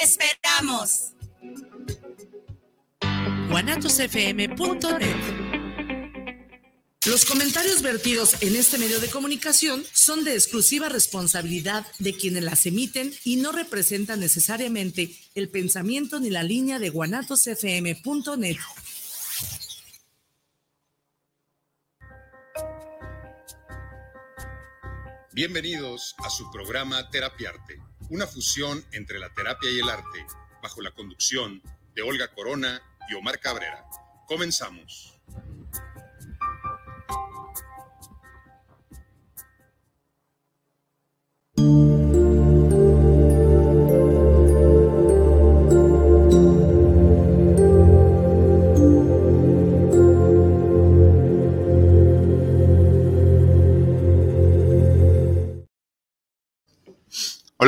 ¡Te esperamos! Los comentarios vertidos en este medio de comunicación son de exclusiva responsabilidad de quienes las emiten y no representan necesariamente el pensamiento ni la línea de guanatosfm.net. Bienvenidos a su programa Terapiarte, una fusión entre la terapia y el arte, bajo la conducción de Olga Corona y Omar Cabrera. Comenzamos.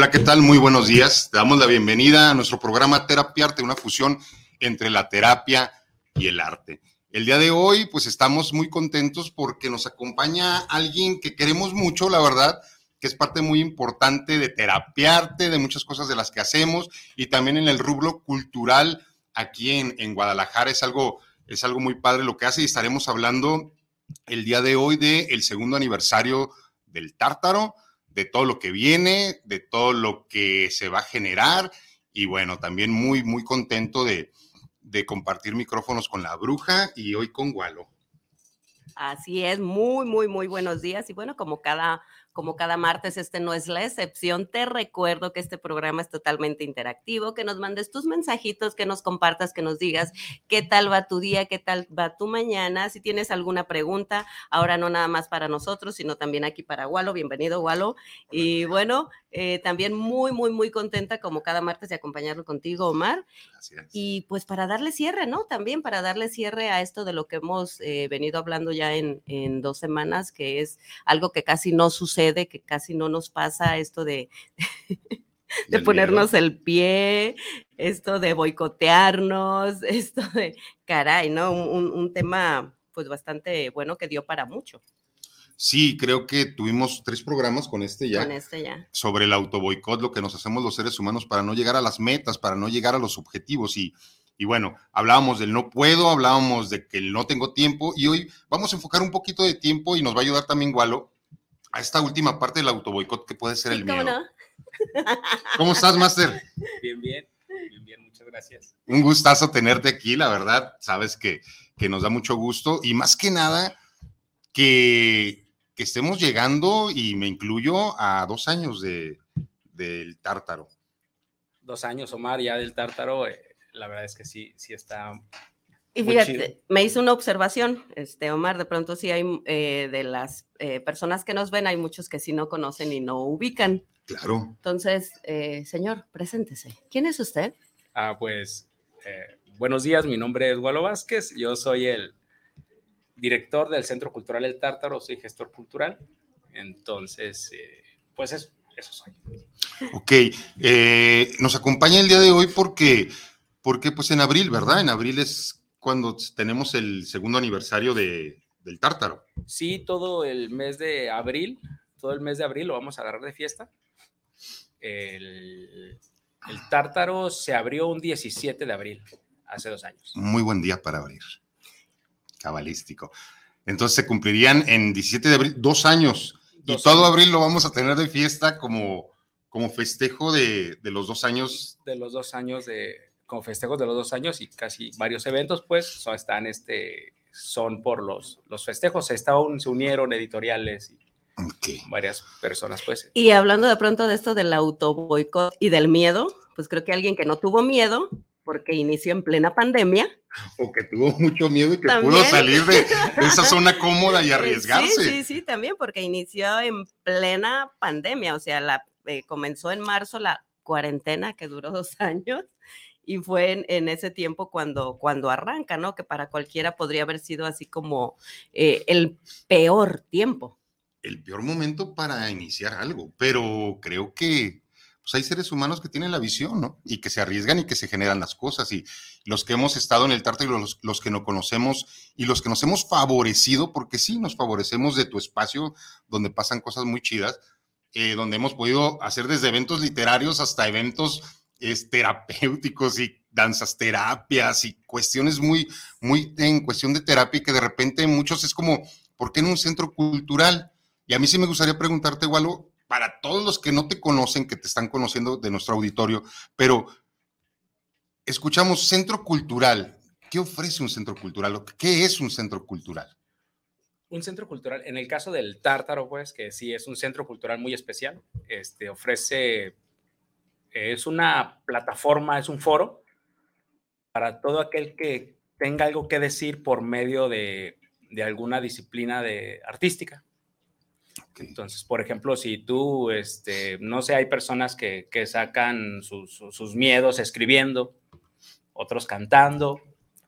Hola, ¿qué tal? Muy buenos días. Te damos la bienvenida a nuestro programa Terapia Arte, una fusión entre la terapia y el arte. El día de hoy, pues estamos muy contentos porque nos acompaña alguien que queremos mucho, la verdad, que es parte muy importante de Terapiarte, de muchas cosas de las que hacemos y también en el rubro cultural aquí en, en Guadalajara. Es algo, es algo muy padre lo que hace y estaremos hablando el día de hoy del segundo aniversario del Tártaro de todo lo que viene, de todo lo que se va a generar y bueno, también muy, muy contento de, compartir micrófonos con la bruja y hoy con Gualo. Así es, muy, muy, muy buenos días y bueno, como cada como cada martes, este no es la excepción. Te recuerdo que este programa es totalmente interactivo, que nos mandes tus mensajitos, que nos compartas, que nos digas qué tal va tu día, qué tal va tu mañana. Si tienes alguna pregunta, ahora no nada más para nosotros, sino también aquí para Walo. Bienvenido, Walo. Y bueno, eh, también muy, muy, muy contenta como cada martes de acompañarlo contigo, Omar. Gracias. Y pues para darle cierre, ¿no? También para darle cierre a esto de lo que hemos eh, venido hablando ya en, en dos semanas, que es algo que casi no sucede de que casi no nos pasa esto de, de ponernos el pie, esto de boicotearnos, esto de, caray, ¿no? Un, tema pues bastante bueno que dio para mucho. Sí, creo que tuvimos tres programas con este ya. Con este ya. Sobre el autoboicot, lo que nos hacemos los seres humanos para no llegar a las metas, para no llegar a los objetivos. Y, y bueno, hablábamos del no puedo, hablábamos de que no tengo tiempo. Y hoy vamos a enfocar un poquito de tiempo y nos va a ayudar también Gualo a esta última parte del autoboicot que puede ser el miedo. ¿Cómo estás, Master? Bien, bien, bien, bien, muchas gracias. Un gustazo tenerte aquí, la verdad, sabes que, que nos da mucho gusto y más que nada que, que, estemos llegando, y me incluyo, a dos años de, del tártaro. Dos años, Omar, ya del tártaro, eh, la verdad es que sí, sí está y fíjate, me hizo una observación, este Omar, de pronto sí hay eh, de las eh, personas que nos ven, hay muchos que sí no conocen y no ubican. Claro. Entonces, eh, señor, preséntese. ¿Quién es usted? Ah, pues, buenos días, mi nombre es Gualo Vázquez, yo soy el director del Centro Cultural El Tártaro, soy gestor cultural, entonces, pues eso, eso soy. Ok, nos acompaña el día de hoy porque, porque pues en abril, ¿verdad? En abril es cuando tenemos el segundo aniversario de, del Tártaro. Sí, todo el mes de abril, todo el mes de abril lo vamos a agarrar de fiesta. El, el Tártaro se abrió un 17 de abril, hace dos años. Muy buen día para abrir. Cabalístico. Entonces se cumplirían en 17 de abril dos años. y todo abril lo vamos a tener de fiesta como, como festejo de, de los dos años. De los dos años de, con festejos de los dos años y casi varios eventos, pues son, están, este, son por los, los festejos. Se, estaban, se unieron editoriales y varias personas, pues. Y hablando de pronto de esto del auto boicot y del miedo, pues creo que alguien que no tuvo miedo, porque inició en plena pandemia. O que tuvo mucho miedo y que pudo salir de esa zona cómoda y arriesgarse. Sí, sí, sí, también, porque inició en plena pandemia, o sea, la, eh, comenzó en marzo la cuarentena que duró dos años y fue en, ese tiempo cuando, cuando arranca, ¿no? Que para cualquiera podría haber sido así como eh, el peor tiempo. El peor momento para iniciar algo, pero creo que pues hay seres humanos que tienen la visión, ¿no? Y que se arriesgan y que se generan las cosas. Y los que hemos estado en el tártaro y los, los que no conocemos y los que nos hemos favorecido, porque sí, nos favorecemos de tu espacio donde pasan cosas muy chidas, eh, donde hemos podido hacer desde eventos literarios hasta eventos es, terapéuticos y danzas terapias y cuestiones muy, muy en cuestión de terapia que de repente muchos es como, ¿por qué en un centro cultural? Y a mí sí me gustaría preguntarte, Walo, para todos los que no te conocen, que te están conociendo de nuestro auditorio, pero escuchamos centro cultural. ¿Qué ofrece un centro cultural? ¿Qué es un centro cultural? Un centro cultural, en el caso del Tártaro, pues, que sí es un centro cultural muy especial, este, ofrece, es una plataforma, es un foro para todo aquel que tenga algo que decir por medio de, de alguna disciplina de, artística. Entonces, por ejemplo, si tú, este, no sé, hay personas que, que sacan sus, sus, miedos escribiendo, otros cantando,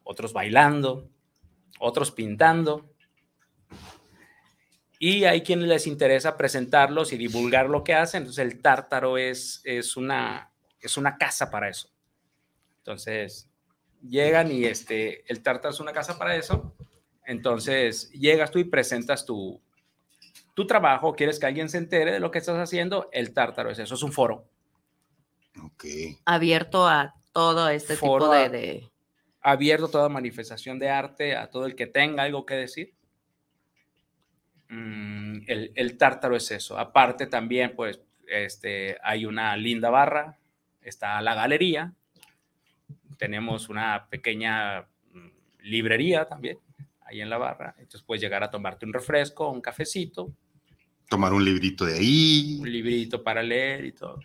otros bailando, otros pintando. Y hay quienes les interesa presentarlos y divulgar lo que hacen. Entonces, el tártaro es, es, una, es una casa para eso. Entonces, llegan y este, el tártaro es una casa para eso. Entonces, llegas tú y presentas tu, tu trabajo, quieres que alguien se entere de lo que estás haciendo, el tártaro es eso, es un foro. Ok. Abierto a todo este tipo de, Abierto a toda manifestación de arte, a todo el que tenga algo que decir. Mm, el, el, tártaro es eso. Aparte también, pues, este, hay una linda barra, está la galería, tenemos una pequeña mm, librería también ahí en la barra. Entonces puedes llegar a tomarte un refresco, un cafecito, tomar un librito de ahí. Un librito para leer y todo.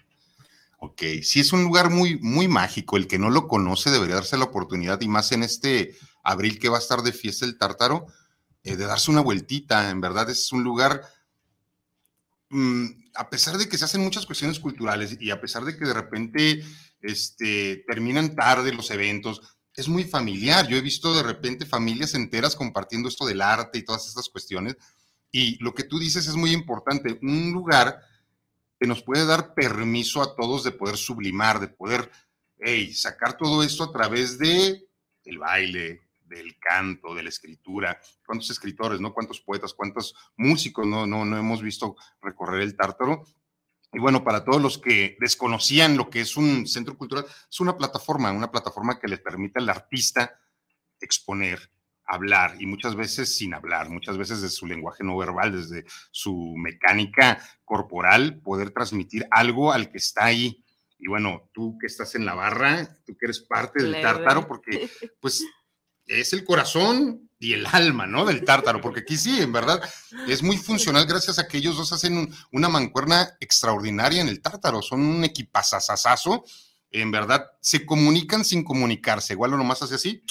Ok, sí es un lugar muy, muy mágico. El que no lo conoce debería darse la oportunidad, y más en este abril que va a estar de fiesta el tártaro, eh, de darse una vueltita. En verdad es un lugar, mm, a pesar de que se hacen muchas cuestiones culturales y a pesar de que de repente este, terminan tarde los eventos, es muy familiar. Yo he visto de repente familias enteras compartiendo esto del arte y todas estas cuestiones y lo que tú dices es muy importante, un lugar que nos puede dar permiso a todos de poder sublimar, de poder sacar todo esto a través de el baile, del canto, de la escritura. ¿Cuántos escritores, no? ¿Cuántos poetas, cuántos músicos no, no, no hemos visto recorrer el tártaro? Y bueno, para todos los que desconocían lo que es un centro cultural, es una plataforma, una plataforma que le permite al artista exponer, hablar y muchas veces sin hablar, muchas veces de su lenguaje no verbal, desde su mecánica corporal, poder transmitir algo al que está ahí. Y bueno, tú que estás en la barra, tú que eres parte del tártaro, porque pues es el corazón y el alma, ¿no? Del tártaro, porque aquí sí, en verdad, es muy funcional gracias a que ellos dos hacen una mancuerna extraordinaria en el tártaro, son un equipazazazazo, en verdad, se comunican sin comunicarse, igual nomás hace así,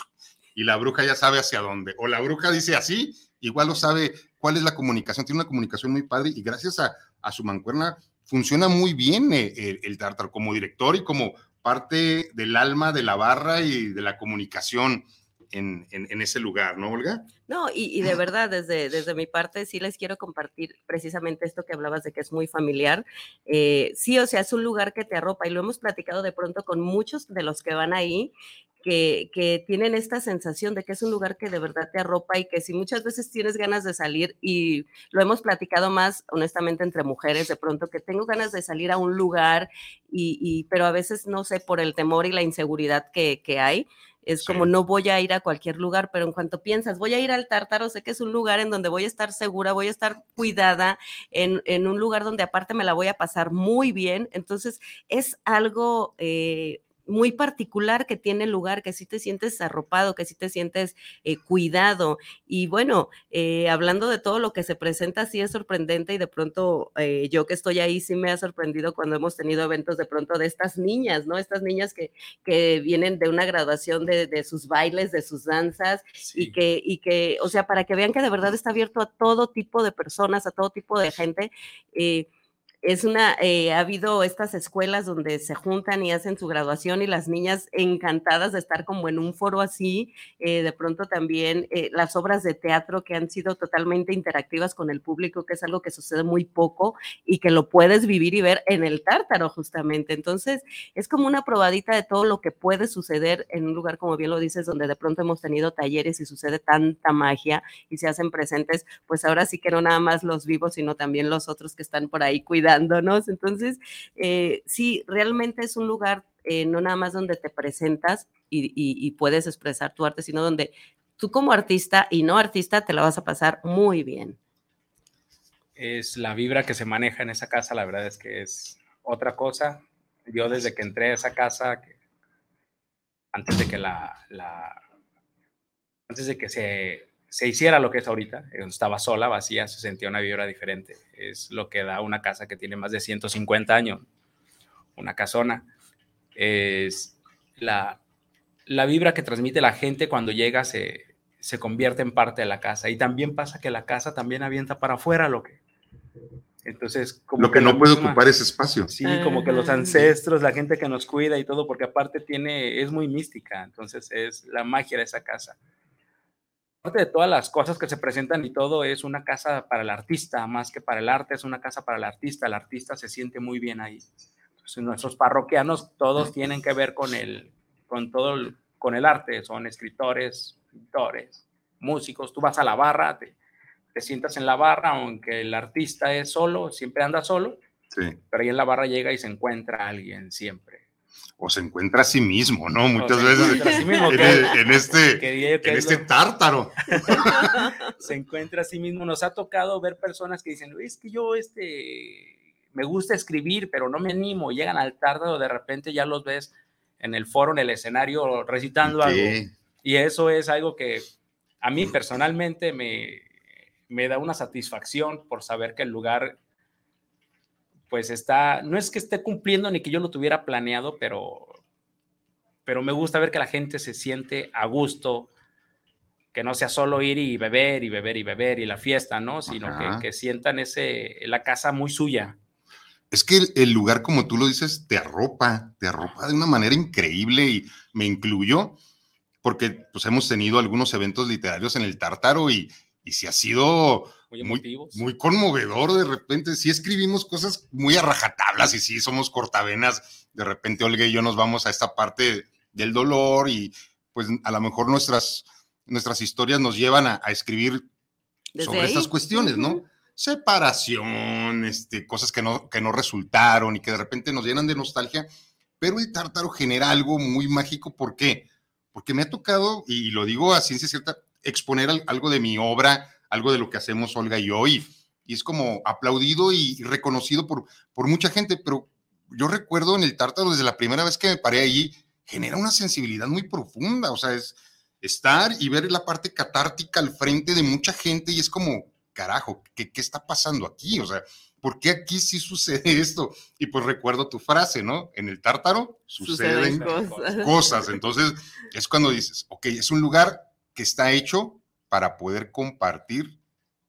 y la bruja ya sabe hacia dónde. O la bruja dice así, igual lo sabe cuál es la comunicación. Tiene una comunicación muy padre y gracias a, su mancuerna funciona muy bien el, eh, el, Tartar como director y como parte del alma de la barra y de la comunicación. En, en, ese lugar, ¿no, Olga? No, y, de verdad, desde, desde mi parte, sí les quiero compartir precisamente esto que hablabas de que es muy familiar. Eh, sí, o sea, es un lugar que te arropa y lo hemos platicado de pronto con muchos de los que van ahí que, tienen esta sensación de que es un lugar que de verdad te arropa y que si muchas veces tienes ganas de salir, y lo hemos platicado más honestamente entre mujeres, de pronto que tengo ganas de salir a un lugar, y, pero a veces no sé, por el temor y la inseguridad que, hay, es como no voy a ir a cualquier lugar, pero en cuanto piensas, voy a ir al Tártaro, sé que es un lugar en donde voy a estar segura, voy a estar cuidada, en, en un lugar donde aparte me la voy a pasar muy bien. Entonces, es algo eh, muy particular que tiene lugar, que sí te sientes arropado, que sí te sientes eh, cuidado. Y bueno, eh, hablando de todo lo que se presenta, sí es sorprendente y de pronto eh, yo que estoy ahí sí me ha sorprendido cuando hemos tenido eventos de pronto de estas niñas, ¿no? Estas niñas que, que vienen de una graduación de, de sus bailes, de sus danzas y, que, y que, o sea, para que vean que de verdad está abierto a todo tipo de personas, a todo tipo de gente es una, eh, ha habido estas escuelas donde se juntan y hacen su graduación y las niñas encantadas de estar como en un foro así, eh, de pronto también eh, las obras de teatro que han sido totalmente interactivas con el público, que es algo que sucede muy poco y que lo puedes vivir y ver en el tártaro justamente. Entonces, es como una probadita de todo lo que puede suceder en un lugar, como bien lo dices, donde de pronto hemos tenido talleres y sucede tanta magia y se hacen presentes, pues ahora sí que no nada más los vivos, sino también los otros que están por ahí cuidando Entonces, eh, sí, realmente es un lugar eh, no nada más donde te presentas y, puedes expresar tu arte, sino donde tú como artista y no artista te la vas a pasar muy bien. Es la vibra que se maneja en esa casa, la verdad es que es otra cosa. Yo desde que entré a esa casa, antes de que la, antes de que se, se, hiciera lo que es ahorita, eh, estaba sola, vacía, se sentía una vibra diferente. Es lo que da una casa que tiene más de 150 años, una casona. Es la, la vibra que transmite la gente cuando llega se, se convierte en parte de la casa. Y también pasa que la casa también avienta para afuera lo que... Entonces, como lo que, no puede ocupar ese espacio. Sí, como que los ancestros, la gente que nos cuida y todo, porque aparte tiene, es muy mística, entonces es la magia de esa casa. Aparte de todas las cosas que se presentan y todo, es una casa para el artista, más que para el arte, es una casa para el artista. El artista se siente muy bien ahí. nuestros parroquianos todos tienen que ver con el, con todo el, con el arte, son escritores, pintores, músicos, tú vas a la barra, te, te, sientas en la barra, aunque el artista es solo, siempre anda solo, sí. pero ahí en la barra llega y se encuentra alguien siempre. O se encuentra a sí mismo, ¿no? Muchas veces en, este, en este tártaro. se encuentra a sí mismo. Nos ha tocado ver personas que dicen, es que yo este, me gusta escribir, pero no me animo. Llegan al tártaro, de repente ya los ves en el foro, en el escenario, recitando algo. Y eso es algo que a mí personalmente me, me da una satisfacción por saber que el lugar pues está, no es que esté cumpliendo ni que yo lo tuviera planeado, pero, pero me gusta ver que la gente se siente a gusto, que no sea solo ir y beber y beber y beber y la fiesta, ¿no? Sino que, que, sientan ese, la casa muy suya es que el, lugar, como tú lo dices, te arropa, te arropa de una manera increíble y me incluyo porque pues hemos tenido algunos eventos literarios en el Tártaro y, y si ha sido muy, muy, conmovedor de repente, si escribimos cosas muy a rajatablas y si somos cortavenas, de repente Olga y yo nos vamos a esta parte del dolor y pues a lo mejor nuestras, nuestras historias nos llevan a, escribir sobre estas cuestiones, ¿no? separación, este, cosas que no, que no resultaron y que de repente nos llenan de nostalgia, pero el tártaro genera algo muy mágico. ¿Por qué? Porque me ha tocado, y lo digo a ciencia cierta, exponer algo de mi obra, algo de lo que hacemos Olga y yo, y, es como aplaudido y reconocido por, por mucha gente, pero yo recuerdo en el tártaro desde la primera vez que me paré allí, genera una sensibilidad muy profunda, o sea, es estar y ver la parte catártica al frente de mucha gente y es como, carajo, ¿qué, ¿qué está pasando aquí? O sea, ¿por qué aquí sí sucede esto? Y pues recuerdo tu frase, ¿no? En el tártaro suceden, cosas. Entonces es cuando dices, ok, es un lugar que está hecho para poder compartir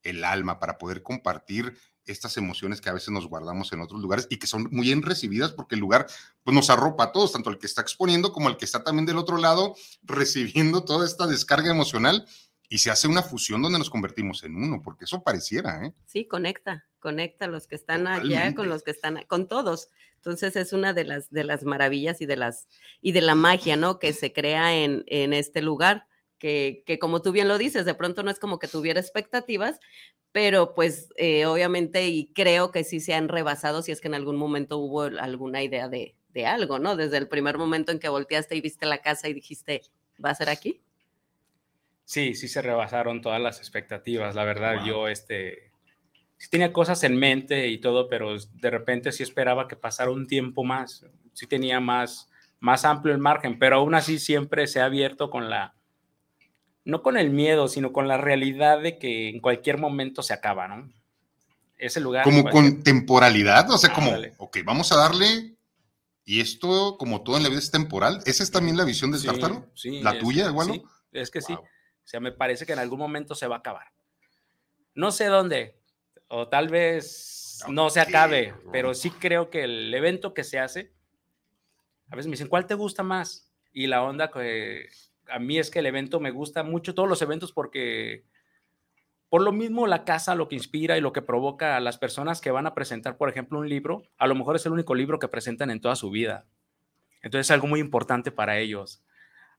el alma, para poder compartir estas emociones que a veces nos guardamos en otros lugares y que son muy bien recibidas porque el lugar pues, nos arropa a todos, tanto el que está exponiendo como el que está también del otro lado recibiendo toda esta descarga emocional y se hace una fusión donde nos convertimos en uno, porque eso pareciera, ¿eh? Sí, conecta, conecta los que están allá con los que están, con todos. Entonces es una de las, de las maravillas y de las, y de la magia, ¿no? Que se crea en, en este lugar, que, que, como tú bien lo dices, de pronto no es como que tuviera expectativas, pero pues eh, obviamente y creo que sí se han rebasado si es que en algún momento hubo alguna idea de, de algo, ¿no? Desde el primer momento en que volteaste y viste la casa y dijiste, ¿va a ser aquí? Sí, sí se rebasaron todas las expectativas, la verdad, yo este, sí tenía cosas en mente y todo, pero de repente sí esperaba que pasara un tiempo más, sí tenía más, más amplio el margen, pero aún así siempre se ha abierto con la, no con el miedo, sino con la realidad de que en cualquier momento se acaba, ¿no? Ese lugar. Como con temporalidad, o sea, como, ok, vamos a darle, y esto, como todo en la vida, es temporal. ¿Esa es también la visión del tártaro? Sí, ¿La tuya, igual? Sí, es que sí. O sea, me parece que en algún momento se va a acabar. No sé dónde, o tal vez no se acabe, pero sí creo que el evento que se hace, a veces me dicen, ¿cuál te gusta más? Y la onda que a mí es que el evento me gusta mucho, todos los eventos, porque por lo mismo la casa lo que inspira y lo que provoca a las personas que van a presentar, por ejemplo, un libro, a lo mejor es el único libro que presentan en toda su vida. Entonces es algo muy importante para ellos.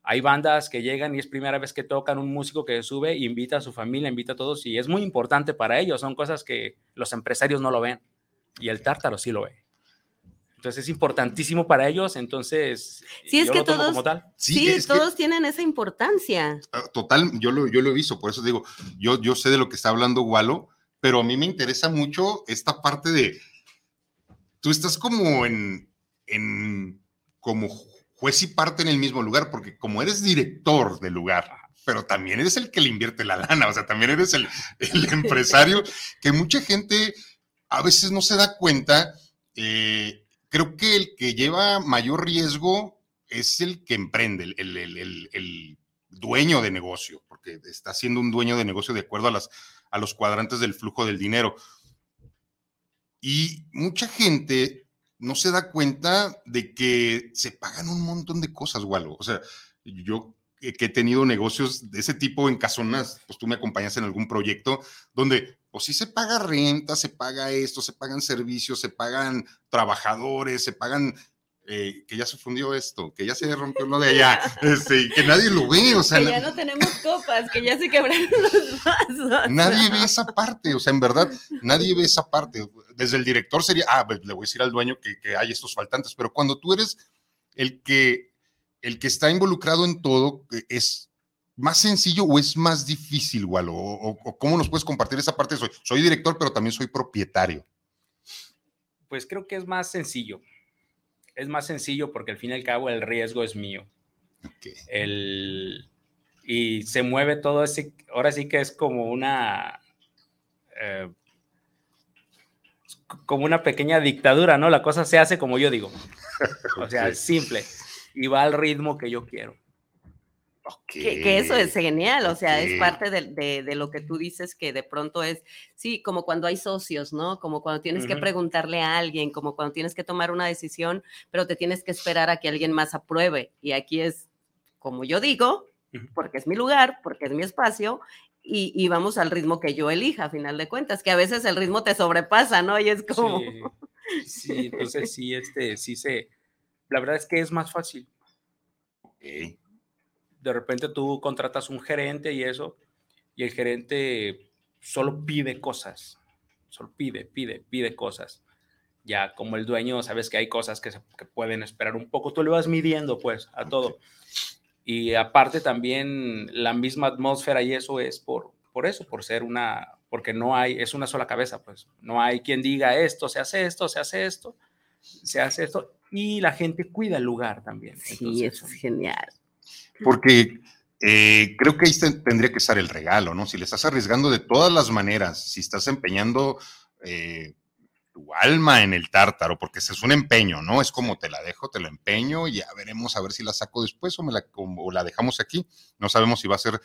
Hay bandas que llegan y es primera vez que tocan un músico que sube, invita a su familia, invita a todos y es muy importante para ellos. Son cosas que los empresarios no lo ven. y el tártaro sí lo ve. Entonces es importantísimo para ellos, entonces sí, es que todos, como tal. Sí, todos tienen esa importancia. Ah, total, yo lo, yo lo he visto, por eso digo, yo, yo sé de lo que está hablando Walo, pero a mí me interesa mucho esta parte de, tú estás como en, en como juez y parte en el mismo lugar, porque como eres director del lugar, pero también eres el que le invierte la lana, o sea, también eres el, el empresario, que mucha gente a veces no se da cuenta. Eh, creo que el que lleva mayor riesgo es el que emprende, el, el, el, dueño de negocio, porque está siendo un dueño de negocio de acuerdo a, las, a los cuadrantes del flujo del dinero. Y mucha gente no se da cuenta de que se pagan un montón de cosas, Walo. O sea, yo que he tenido negocios de ese tipo en casonas, pues tú me acompañas en algún proyecto donde pues sí se paga renta, se paga esto, se pagan servicios, se pagan trabajadores, se pagan eh, que ya se fundió esto, que ya se rompió lo de allá, este, que nadie lo ve, o sea. Que ya no tenemos copas, que ya se quebraron los vasos. Nadie ve esa parte, o sea, en verdad, nadie ve esa parte. Desde el director sería, ah, pues, le voy a decir al dueño que, que hay estos faltantes, pero cuando tú eres el que, el que está involucrado en todo, es más sencillo o es más difícil, Walo? O, cómo nos puedes compartir esa parte? Soy, soy director, pero también soy propietario. Pues creo que es más sencillo. Es más sencillo porque al fin y al cabo el riesgo es mío. El, y se mueve todo ese, ahora sí que es como una, eh, como una pequeña dictadura, ¿no? La cosa se hace como yo digo. O sea, simple. Y va al ritmo que yo quiero. Que, eso es genial, o sea, es parte de, lo que tú dices que de pronto es, sí, como cuando hay socios, ¿no? Como cuando tienes que preguntarle a alguien, como cuando tienes que tomar una decisión, pero te tienes que esperar a que alguien más apruebe. Y aquí es, como yo digo, porque es mi lugar, porque es mi espacio, y, vamos al ritmo que yo elija, a final de cuentas, que a veces el ritmo te sobrepasa, ¿no? Y es como... Sí, sí entonces sí, este, sí se... La verdad es que es más fácil de repente tú contratas un gerente y eso, y el gerente solo pide cosas, solo pide, pide, pide cosas. Ya como el dueño, sabes que hay cosas que, se, pueden esperar un poco, tú le vas midiendo pues a todo. Y aparte también la misma atmósfera y eso es por, por eso, por ser una, porque no hay, es una sola cabeza, pues no hay quien diga esto, se hace esto, se hace esto, se hace esto, y la gente cuida el lugar también. Sí, es genial. Porque eh, creo que ahí tendría que estar el regalo, ¿no? Si le estás arriesgando de todas las maneras, si estás empeñando eh, tu alma en el tártaro, porque ese es un empeño, ¿no? Es como te la dejo, te la empeño y ya veremos a ver si la saco después o, me la, o la dejamos aquí. No sabemos si va a ser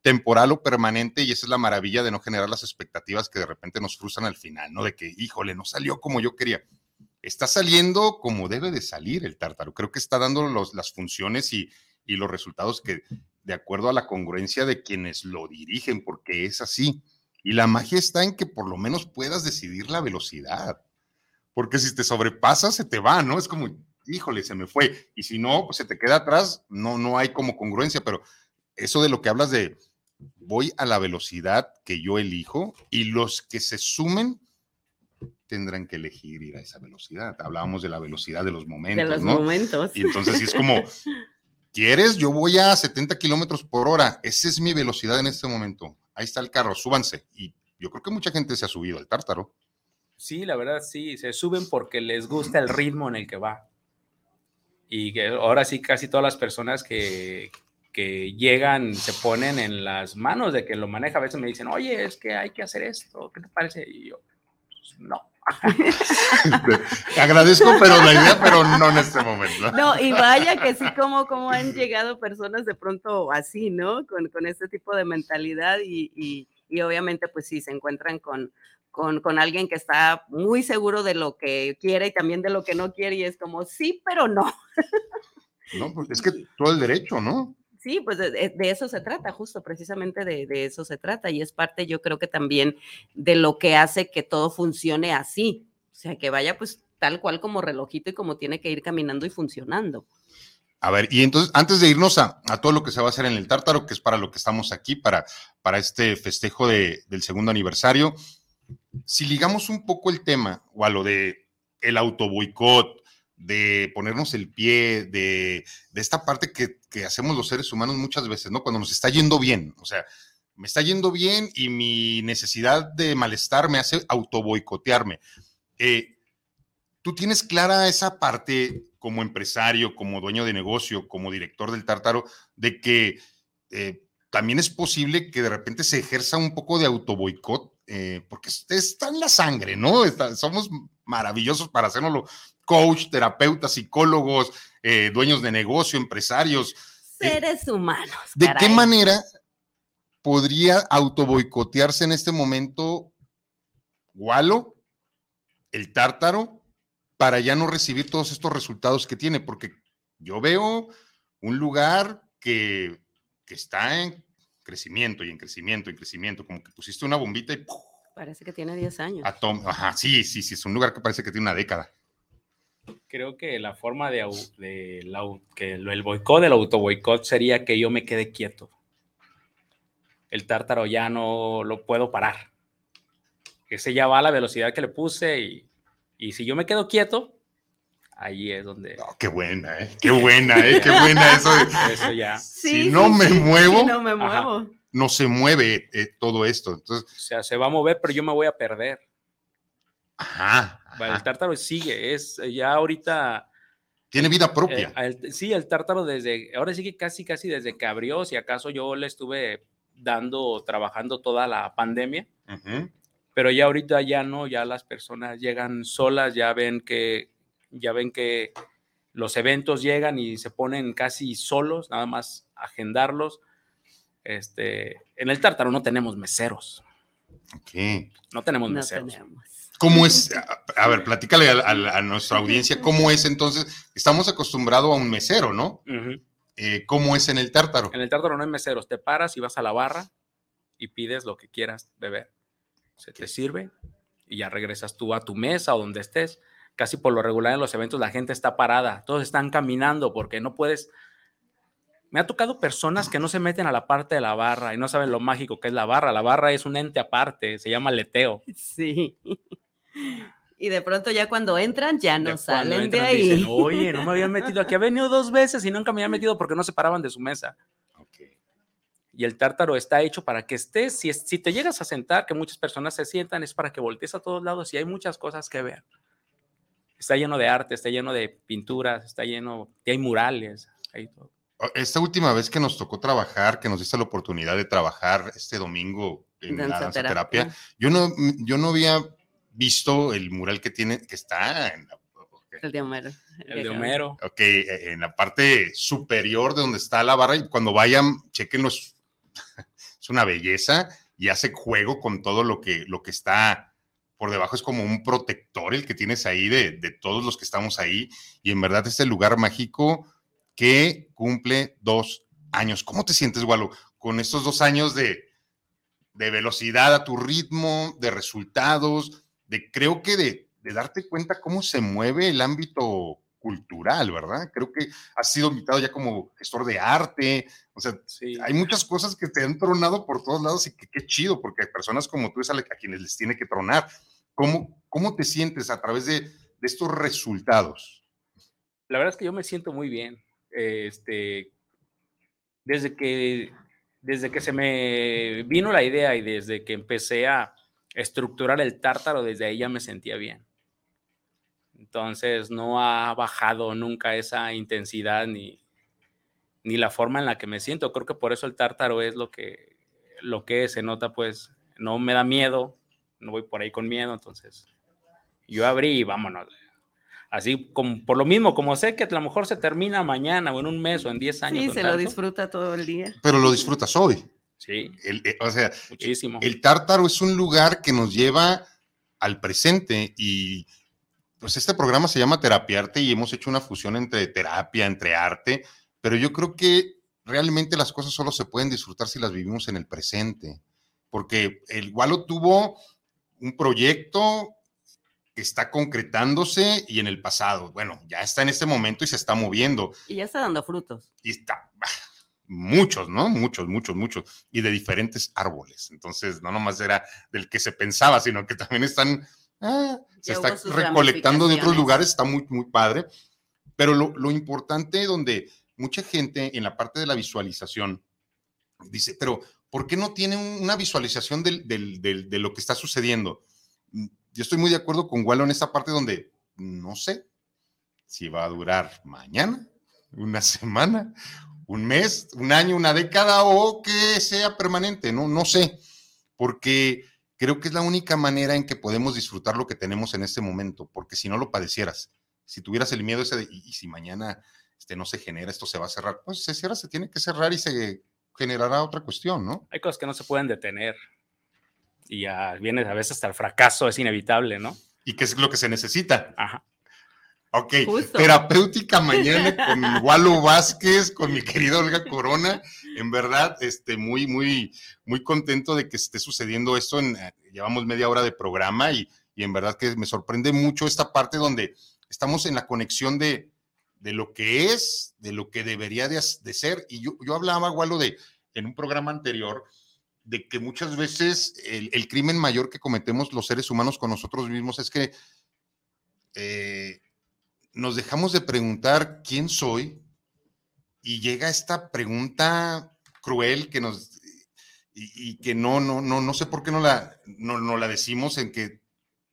temporal o permanente y esa es la maravilla de no generar las expectativas que de repente nos frustran al final, ¿no? De que, híjole, no salió como yo quería. Está saliendo como debe de salir el tártaro. Creo que está dando las funciones y, y los resultados que, de acuerdo a la congruencia de quienes lo dirigen, porque es así. Y la magia está en que por lo menos puedas decidir la velocidad. Porque si te sobrepasas, se te va, ¿no? Es como, híjole, se me fue. Y si no, pues se te queda atrás, no, no hay como congruencia, pero eso de lo que hablas de voy a la velocidad que yo elijo y los que se sumen tendrán que elegir ir a esa velocidad. Hablábamos de la velocidad de los momentos. De los ¿no? momentos. Y entonces sí es como, ¿Quieres? Yo voy a 70 kilómetros por hora. Esa es mi velocidad en este momento. Ahí está el carro, súbanse. Y yo creo que mucha gente se ha subido al tártaro. Sí, la verdad sí, se suben porque les gusta el ritmo en el que va. Y ahora sí, casi todas las personas que, que llegan se ponen en las manos de que lo maneja. A veces me dicen, oye, es que hay que hacer esto. ¿Qué te parece? Y yo, pues, no Agradezco, pero la idea, pero no en este momento. No, y vaya que sí, como, como han llegado personas de pronto así, ¿no? Con, con este tipo de mentalidad y, y, y, obviamente pues sí, se encuentran con, con, con, alguien que está muy seguro de lo que quiere y también de lo que no quiere y es como, sí, pero no. No, pues es que todo el derecho, ¿no? Sí, pues de, eso se trata, justo precisamente de, eso se trata y es parte yo creo que también de lo que hace que todo funcione así, o sea, que vaya pues tal cual como relojito y como tiene que ir caminando y funcionando. A ver, y entonces, antes de irnos a, todo lo que se va a hacer en el Tártaro, que es para lo que estamos aquí, para, para este festejo del segundo aniversario, si ligamos un poco el tema o a lo de el autoboicot, de ponernos el pie, de, esta parte que, que, hacemos los seres humanos muchas veces, ¿no? Cuando nos está yendo bien, o sea, me está yendo bien y mi necesidad de malestar me hace autoboicotearme. Eh, ¿Tú tienes clara esa parte como empresario, como dueño de negocio, como director del tártaro, de que eh, también es posible que de repente se ejerza un poco de autoboicot? Eh, porque está en la sangre, ¿no? somos maravillosos para hacerlo coach, terapeutas, psicólogos, eh, dueños de negocio, empresarios. Seres humanos. ¿De qué manera podría autoboicotearse en este momento Walo, el tártaro, para ya no recibir todos estos resultados que tiene? Porque yo veo un lugar que, está en crecimiento y en crecimiento y en crecimiento, como que pusiste una bombita y... Parece que tiene 10 años. Ajá, sí, sí, sí, es un lugar que parece que tiene una década creo que la forma de, que el boicot, el autoboicot sería que yo me quede quieto. El tártaro ya no lo puedo parar. Ese ya va a la velocidad que le puse y, y si yo me quedo quieto, ahí es donde. qué buena, ¿eh? Qué buena, ¿eh? Qué buena eso. eso ya. si no me muevo. no me muevo. No se mueve eh, todo esto. Entonces, o sea, se va a mover, pero yo me voy a perder. Ajá, el tártaro sigue, es eh, ya ahorita. Tiene vida propia. Eh, sí, el tártaro desde, ahora sí que casi, casi desde que abrió, si acaso yo le estuve dando, trabajando toda la pandemia, pero ya ahorita ya no, ya las personas llegan solas, ya ven que, ya ven que los eventos llegan y se ponen casi solos, nada más agendarlos. Este, en el tártaro no tenemos meseros. No tenemos meseros. ¿Cómo es? A, ver, platícale a, nuestra audiencia, ¿cómo es entonces? Estamos acostumbrados a un mesero, ¿no? Eh, ¿Cómo es en el tártaro? En el tártaro no hay meseros, te paras y vas a la barra y pides lo que quieras beber. Se te sirve y ya regresas tú a tu mesa o donde estés. Casi por lo regular en los eventos la gente está parada, todos están caminando porque no puedes, me ha tocado personas que no se meten a la parte de la barra y no saben lo mágico que es la barra. La barra es un ente aparte, se llama leteo. Sí. Y de pronto ya cuando entran ya no salen de ahí. Dicen, Oye, no me habían metido aquí. Ha venido dos veces y nunca me habían metido porque no se paraban de su mesa. Y el tártaro está hecho para que estés, si, si te llegas a sentar, que muchas personas se sientan, es para que voltees a todos lados y hay muchas cosas que ver. Está lleno de arte, está lleno de pinturas, está lleno, y hay murales, hay todo. Esta última vez que nos tocó trabajar, que nos diste la oportunidad de trabajar este domingo en la danza terapia, yo no, yo no había visto el mural que tiene, que está en la, el de Homero. El, de Homero. Ok, e, en la parte superior de donde está la barra, y cuando vayan, chequenlo, es una belleza y hace juego con todo lo que, lo que está por debajo. Es como un protector el que tienes ahí de, de todos los que estamos ahí. Y en verdad, este lugar mágico que cumple dos años. ¿Cómo te sientes, Walo, con estos dos años de, de velocidad a tu ritmo, de resultados, de creo que de, darte cuenta cómo se mueve el ámbito cultural, ¿verdad? Creo que has sido invitado ya como gestor de arte, o sea, hay muchas cosas que te han tronado por todos lados y que qué chido, porque hay personas como tú es a, quienes les tiene que tronar. ¿Cómo, cómo te sientes a través de, de, estos resultados? La verdad es que yo me siento muy bien. Este, desde que, desde que se me vino la idea y desde que empecé a, estructurar el tártaro, desde ahí ya me sentía bien. Entonces no ha bajado nunca esa intensidad ni, ni la forma en la que me siento. Creo que por eso el tártaro es lo que, lo que se nota, pues no me da miedo, no voy por ahí con miedo, entonces yo abrí y vámonos. Así como por lo mismo, como sé que a lo mejor se termina mañana o en un mes o en 10 años. Sí, se lo disfruta todo el día. Pero lo disfrutas hoy. Sí. El, eh, o sea, muchísimo. El tártaro es un lugar que nos lleva al presente y pues este programa se llama Terapiarte y hemos hecho una fusión entre terapia, entre arte, pero yo creo que realmente las cosas solo se pueden disfrutar si las vivimos en el presente, porque el Gualo tuvo un proyecto que está concretándose y en el pasado, bueno, ya está en este momento y se está moviendo. Y ya está dando frutos. Y está, muchos, ¿no? Muchos, muchos, muchos, y de diferentes árboles. Entonces, no nomás era del que se pensaba, sino que también están, ah, se está recolectando de otros lugares, está muy, muy padre. Pero lo, lo importante donde mucha gente en la parte de la visualización dice, pero ¿por qué no tiene una visualización del, del, de lo que está sucediendo? Mm, yo estoy muy de acuerdo con Wallo en esa parte donde no sé si va a durar mañana, una semana, un mes, un año, una década o que sea permanente, no, no sé, porque creo que es la única manera en que podemos disfrutar lo que tenemos en este momento, porque si no lo padecieras, si tuvieras el miedo ese de, y, si mañana este, no se genera, esto se va a cerrar, pues se cierra, se tiene que cerrar y se generará otra cuestión, ¿no? Hay cosas que no se pueden detener y ya viene a veces hasta el fracaso, es inevitable, ¿no? ¿Y qué es lo que se necesita? Ajá. Ok, terapéutica mañana con Walo Vázquez, con mi querida Olga Corona. En verdad, este, muy, muy, muy contento de que esté sucediendo esto. En, eh, llevamos media hora de programa y, y, en verdad que me sorprende mucho esta parte donde estamos en la conexión de, de lo que es, de lo que debería de, de ser. Y yo, yo hablaba, Walo, de en un programa anterior, de que muchas veces el, el, crimen mayor que cometemos los seres humanos con nosotros mismos es que eh, nos dejamos de preguntar quién soy y llega esta pregunta cruel que nos y, que no, no, no, no sé por qué no la, no, no la decimos en que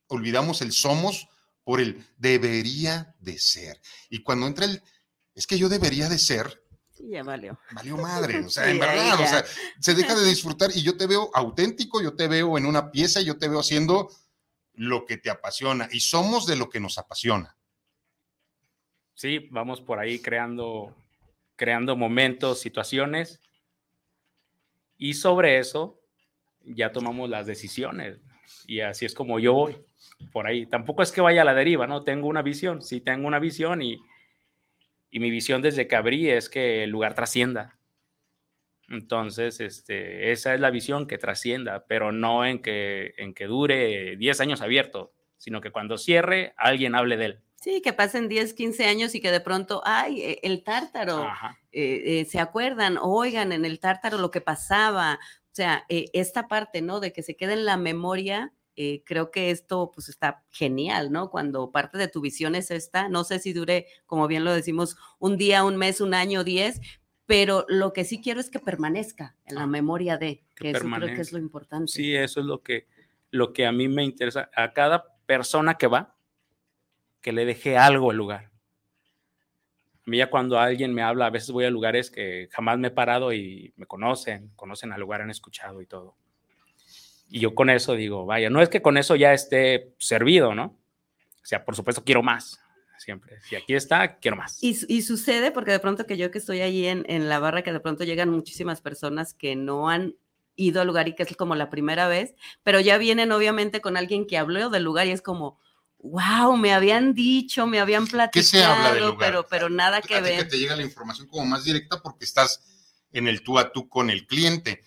olvidamos el somos por el debería de ser. Y cuando entra el es que yo debería de ser, Sí, ya valió. Valió madre, o sea, en verdad, o sea, se deja de disfrutar y yo te veo auténtico, yo te veo en una pieza, yo te veo haciendo lo que te apasiona y somos de lo que nos apasiona sí, vamos por ahí creando, creando momentos, situaciones, y sobre eso ya tomamos las decisiones. Y así es como yo voy por ahí. Tampoco es que vaya a la deriva, ¿no? Tengo una visión, sí tengo una visión y, y mi visión desde que abrí es que el lugar trascienda. Entonces, este, esa es la visión que trascienda, pero no en que, en que dure 10 años abierto, sino que cuando cierre, alguien hable de él. Sí, que pasen 10, 15 años y que de pronto, ay, e, el tártaro, eh, eh, se acuerdan, oigan, en el tártaro lo que pasaba. O sea, eh, esta parte, ¿no? De que se quede en la memoria, creo que esto pues está genial, ¿no? Cuando parte de tu visión es esta, no sé si dure, como bien lo decimos, un día, un mes, un año, diez, pero lo que sí quiero es que permanezca en la ah, memoria de, que, eso creo que es lo importante. Sí, eso es lo que, lo que a mí me interesa. A cada persona que va, que le dejé algo al lugar. A mí ya cuando alguien me habla, a veces voy a lugares que jamás me he parado y me conocen, conocen al lugar, han escuchado y todo. Y yo con eso digo, vaya, no es que con eso ya esté servido, ¿no? O sea, por supuesto quiero más, siempre. Si aquí está, quiero más. Y, y, sucede porque de pronto que yo que estoy ahí en, en, la barra, que de pronto llegan muchísimas personas que no han ido al lugar y que es como la primera vez, pero ya vienen obviamente con alguien que habló del lugar y es como, wow, me habían dicho, me habían platicado, ¿Qué se habla del lugar? Pero, pero nada que ver. que te llega la información como más directa porque estás en el tú a tú con el cliente.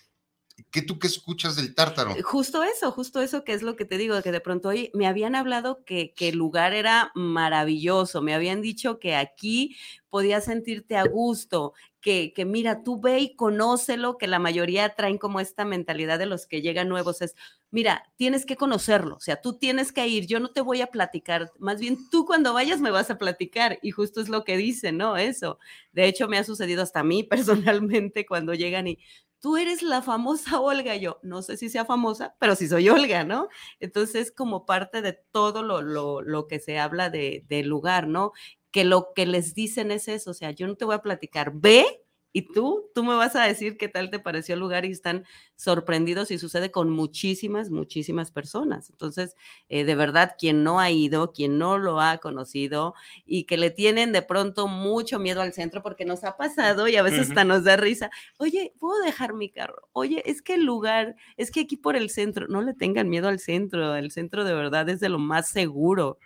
¿Qué tú qué escuchas del tártaro? Justo eso, justo eso que es lo que te digo, que de pronto hoy me habían hablado que, que el lugar era maravilloso, me habían dicho que aquí podías sentirte a gusto, que, mira, tú ve y conócelo, que la mayoría traen como esta mentalidad de los que llegan nuevos, es, mira, tienes que conocerlo, o sea, tú tienes que ir, yo no te voy a platicar, más bien tú cuando vayas me vas a platicar, y justo es lo que dicen, ¿no? Eso. De hecho, me ha sucedido hasta a mí personalmente cuando llegan y, tú eres la famosa Olga, yo no sé si sea famosa, pero sí soy Olga, ¿no? Entonces, como parte de todo lo, lo, lo que se habla de, del lugar, ¿no? Que lo que les dicen es eso, o sea, yo no te voy a platicar, ve y tú, tú me vas a decir qué tal te pareció el lugar y están sorprendidos y sucede con muchísimas, muchísimas personas. Entonces, eh, de verdad, quien no ha ido, quien no lo ha conocido y que le tienen de pronto mucho miedo al centro porque nos ha pasado y a veces hasta nos da risa. Oye, ¿puedo dejar mi carro? Oye, es que el lugar, es que aquí por el centro, no le tengan miedo al centro, el centro de verdad es de lo más seguro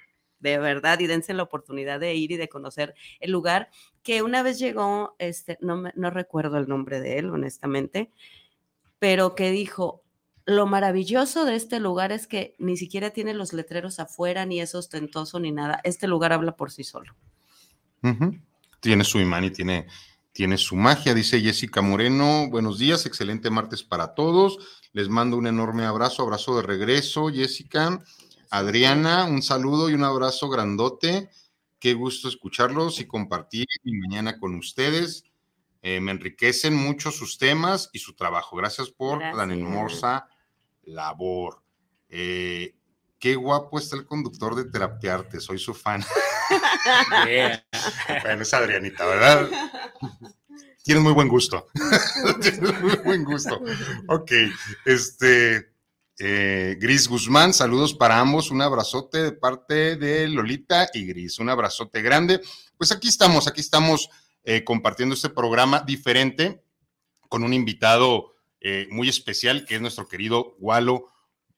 de verdad, y dense la oportunidad de ir y de conocer el lugar, que una vez llegó, este, no, recuerdo el nombre de él, honestamente, pero que dijo, lo maravilloso de este lugar es que ni siquiera tiene los letreros afuera, ni es ostentoso, ni nada. Este lugar habla por sí solo. Tiene su imán y tiene tiene su magia, dice Jessica Moreno. Buenos días, excelente martes para todos. Les mando un enorme abrazo, abrazo de regreso, Jessica. Adriana, un saludo y un abrazo grandote. Qué gusto escucharlos y compartir mi mañana con ustedes. Eh, me enriquecen mucho sus temas y su trabajo. Gracias por la Gracias. hermosa labor. Eh, qué guapo está el conductor de Terapiarte, soy su fan. Yeah. bueno, es Adrianita, ¿verdad? Tienes muy buen gusto. Tienes muy buen gusto. Ok, este, eh, Gris Guzmán, saludos para ambos, un abrazote de parte de Lolita y Gris, un abrazote grande. Pues aquí estamos, aquí estamos eh, compartiendo este programa diferente con un invitado eh, muy especial que es nuestro querido Walo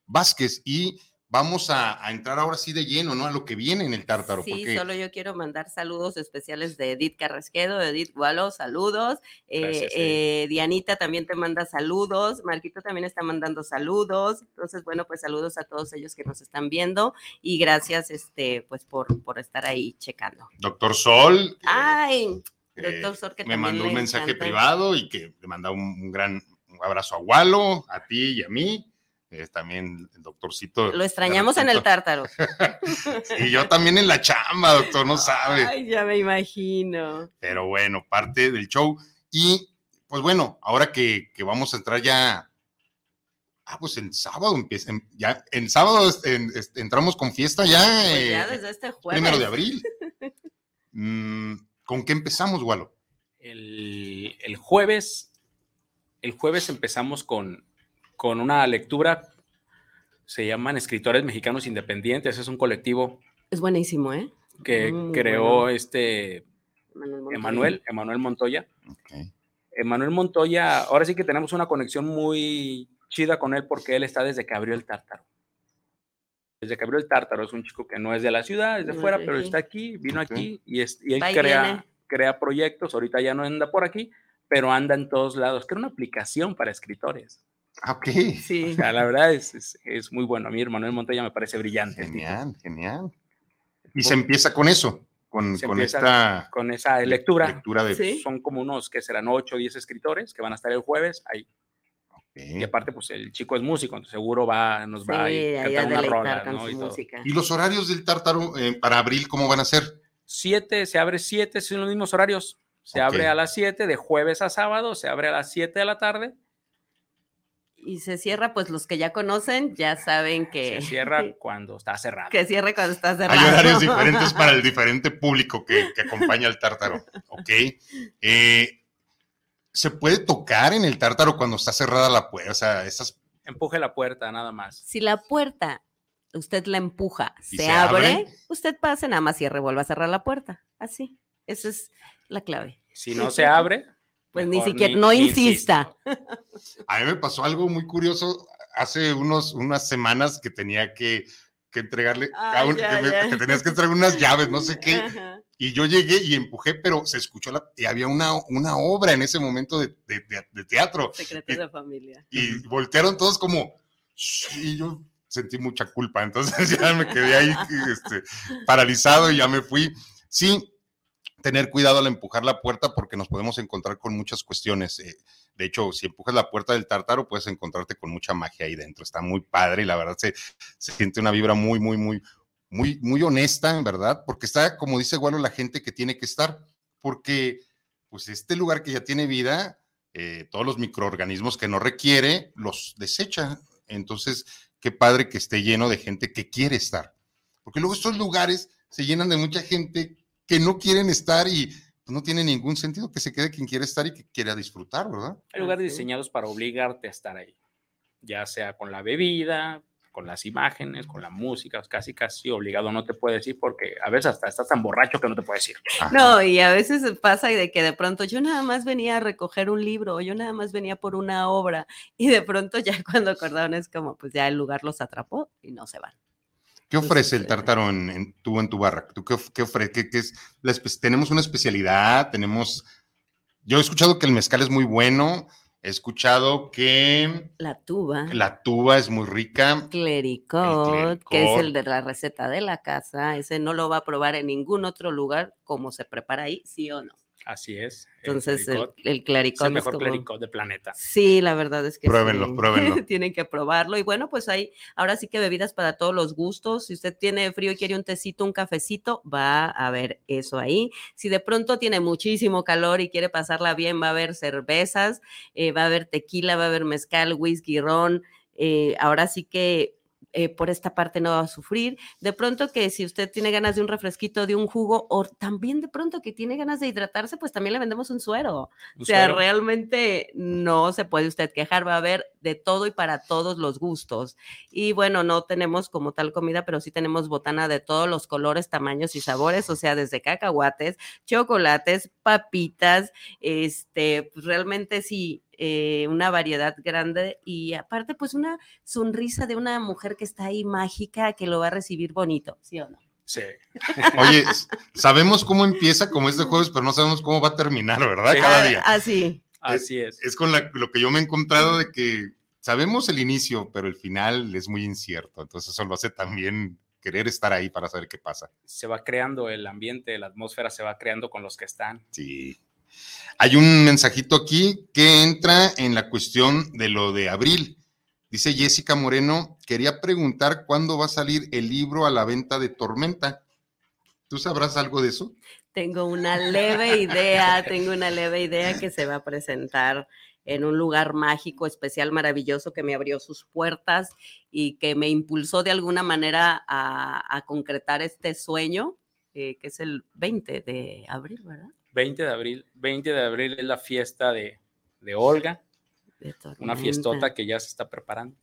Vázquez y vamos a, a entrar ahora sí de lleno, ¿no? A lo que viene en el tártaro. Sí, porque solo yo quiero mandar saludos especiales de Edith Carrasquedo, de Edith Gualo, saludos. Eh, eh, Dianita también te manda saludos. Marquito también está mandando saludos. Entonces, bueno, pues saludos a todos ellos que nos están viendo y gracias, este, pues por, por estar ahí checando. Doctor Sol. que, Ay, eh, doctor Sor, que me mandó un mensaje encanta. privado y que le manda un, un gran abrazo a Walo, a ti y a mí. Eh, también el doctorcito. Lo extrañamos en el tártaro. Y yo también en la chamba, doctor, no sabe. Ay, ya me imagino. Pero bueno, parte del show. Y pues bueno, ahora que, que vamos a entrar ya. Ah, pues en sábado empieza. en- Ya, en sábado este, en- este, entramos con fiesta ya. Pues ya eh, desde este jueves. primero de abril. Mm, ¿Con qué empezamos, Walo? El, el jueves, el jueves empezamos con, con una lectura, se llaman Escritores Mexicanos Independientes, es un colectivo Es buenísimo, ¿eh? que creó bueno. este. Emanuel, Emanuel Montoya. Emanuel Montoya, ahora sí que tenemos una conexión muy chida con él porque él está desde que abrió el tártaro. Desde que abrió el tártaro, es un chico que no es de la ciudad, es de No fuera, pero está aquí, vino aquí y, es, y él crea, viene. crea proyectos, ahorita ya no anda por aquí, pero anda en todos lados, crea una aplicación para escritores. Ah, Ok. Sí. O sea, la verdad es, es, es muy bueno. A mí Emanuel Montoya me parece brillante. Genial, genial. Y se empieza con eso, con, con esta Con esa lectura, lectura de. Sí. son como unos que serán 8 o 10 escritores que van a estar el jueves ahí. Y aparte, pues el chico es músico, entonces seguro va, nos Sí, va a cantar una rola, ¿no? Y. ¿Y los horarios del tártaro eh, para abril cómo van a ser? Siete, se abre siete, son los mismos horarios. Se abre a las 7, de jueves a sábado, se abre a las 7 de la tarde, Y se cierra, pues los que ya conocen ya saben que, se cierra cuando está cerrado. que cierre cuando está cerrado. Hay horarios diferentes para el diferente público que, que acompaña al tártaro. Ok. Eh, ¿Se puede tocar en el tártaro cuando está cerrada la puerta? O sea, esas. Empuje la puerta, nada más. Si la puerta usted la empuja, ¿Y se, se abre, abre? usted pase, nada más cierre, vuelva a cerrar la puerta. Así. Esa es la clave. Si no se abre, Pues ni siquiera- no insista. A mí me pasó algo muy curioso hace unos, unas semanas que tenía que, que entregarle. Ah, a un- ya, que, me- ya. que tenías que entregar unas llaves, no sé qué. Ajá. Y yo llegué y empujé, pero se escuchó la. Y había una, una obra en ese momento de, de- de- de teatro. Secretos de familia. y voltearon todos como y yo sentí mucha culpa, entonces ya me quedé ahí este, paralizado y ya me fui. Sí, tener cuidado al empujar la puerta porque nos podemos encontrar con muchas cuestiones. eh, de hecho, si empujas la puerta del tártaro, puedes encontrarte con mucha magia ahí dentro. Está muy padre y la verdad se, se siente una vibra muy, muy, muy, muy, muy honesta, en verdad, porque está, como dice Gualo, la gente que tiene que estar, porque pues este lugar que ya tiene vida, eh, todos los microorganismos que no requiere, los desecha. Entonces, qué padre que esté lleno de gente que quiere estar. Porque luego estos lugares se llenan de mucha gente que no quieren estar y pues, no tiene ningún sentido que se quede quien quiere estar y que quiera disfrutar, ¿verdad? hay lugares diseñados para obligarte a estar ahí. Ya sea con la bebida, con las imágenes, con la música, casi casi obligado no te puedes ir porque a veces hasta estás tan borracho que no te puedes ir. Ajá. No, y a veces pasa de que de pronto yo nada más venía a recoger un libro, yo nada más venía por una obra, y de pronto ya cuando acordaron es como, pues ya el lugar los atrapó y no se van. ¿Qué ofrece el tártaro en, en- tú en tu barra? ¿Tú qué, qué ofrece? ¿Qué, qué es la espe- tenemos una especialidad, tenemos... Yo he escuchado que el mezcal es muy bueno, he escuchado que La tuba, la tuba es muy rica. clericot, que es clericot. el de la receta de la casa, ese no lo va a probar en ningún otro lugar como se prepara ahí, sí o no. Así es. Entonces, el, el. Es el mejor clericot del planeta. Sí, la verdad es que Pruébenlo, pruébenlo. Tienen que probarlo. Y bueno, pues hay ahora sí que bebidas para todos los gustos. Si usted tiene frío y quiere un tecito, un cafecito, va a haber eso ahí. Si de pronto tiene muchísimo calor y quiere pasarla bien, va a haber cervezas, eh, va a haber tequila, va a haber mezcal, whisky, ron. Eh, ahora sí que eh, por esta parte no va a sufrir. De pronto que si usted tiene ganas de un refresquito, de un jugo, o también de pronto que tiene ganas de hidratarse, pues también le vendemos un suero. o sea, realmente no se puede usted quejar, va a haber de todo y para todos los gustos. Y bueno, no tenemos como tal comida, pero sí tenemos botana de todos los colores, tamaños y sabores, o sea, desde cacahuates, chocolates, papitas, este, pues realmente sí, eh, una variedad grande y aparte pues una sonrisa de una mujer que está ahí mágica que lo va a recibir bonito, ¿sí o no? Sí. Oye, sabemos cómo empieza como este jueves, pero no sabemos cómo va a terminar, ¿verdad? Cada día. Así. Así es. Es, con lo que yo me he encontrado de que sabemos el inicio, pero el final es muy incierto. Entonces eso lo hace también querer estar ahí para saber qué pasa. Se va creando el ambiente, la atmósfera se va creando con los que están. Sí. Hay un mensajito aquí que entra en la cuestión de lo de abril. Dice Jessica Moreno, quería preguntar cuándo va a salir el libro a la venta de Tormenta. ¿Tú sabrás algo de eso? Tengo una leve idea, tengo una leve idea que se va a presentar en un lugar mágico, especial, maravilloso, que me abrió sus puertas y que me impulsó de alguna manera a, concretar este sueño, eh, que es el 20 de abril, ¿verdad? 20 de abril. 20 de abril es la fiesta de, Olga. una fiestota que ya se está preparando.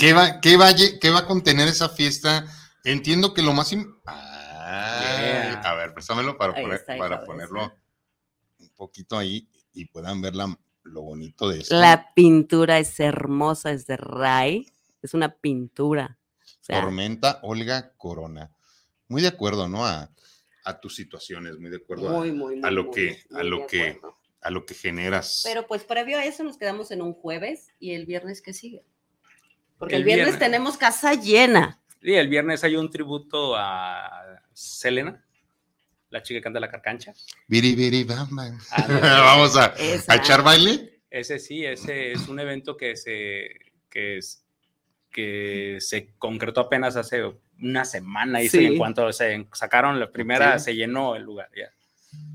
¿Qué, va, qué, va, ¿Qué va a contener esa fiesta? Entiendo que lo más... Ah, A ver, préstamelo para, para ponerlo un poquito ahí y puedan ver lo bonito de esto. La pintura es hermosa, es de Ray. Es una pintura. Tormenta Olga Corona. Muy de acuerdo, ¿no? A, a tus situaciones, muy de acuerdo a, lo que, a lo que, a lo que generas. Pero pues previo a eso nos quedamos en un jueves y el viernes que sigue. Porque el, viernes, tenemos casa llena. Sí, el viernes hay un tributo a Selena, la chica que canta la carcancha. Biri, biri, bam, bam. Ah, Vamos a, a, echar baile. Ese sí, ese es un evento que se, que es, que se concretó apenas hace una semana y en cuanto se sacaron la primera se llenó el lugar ya.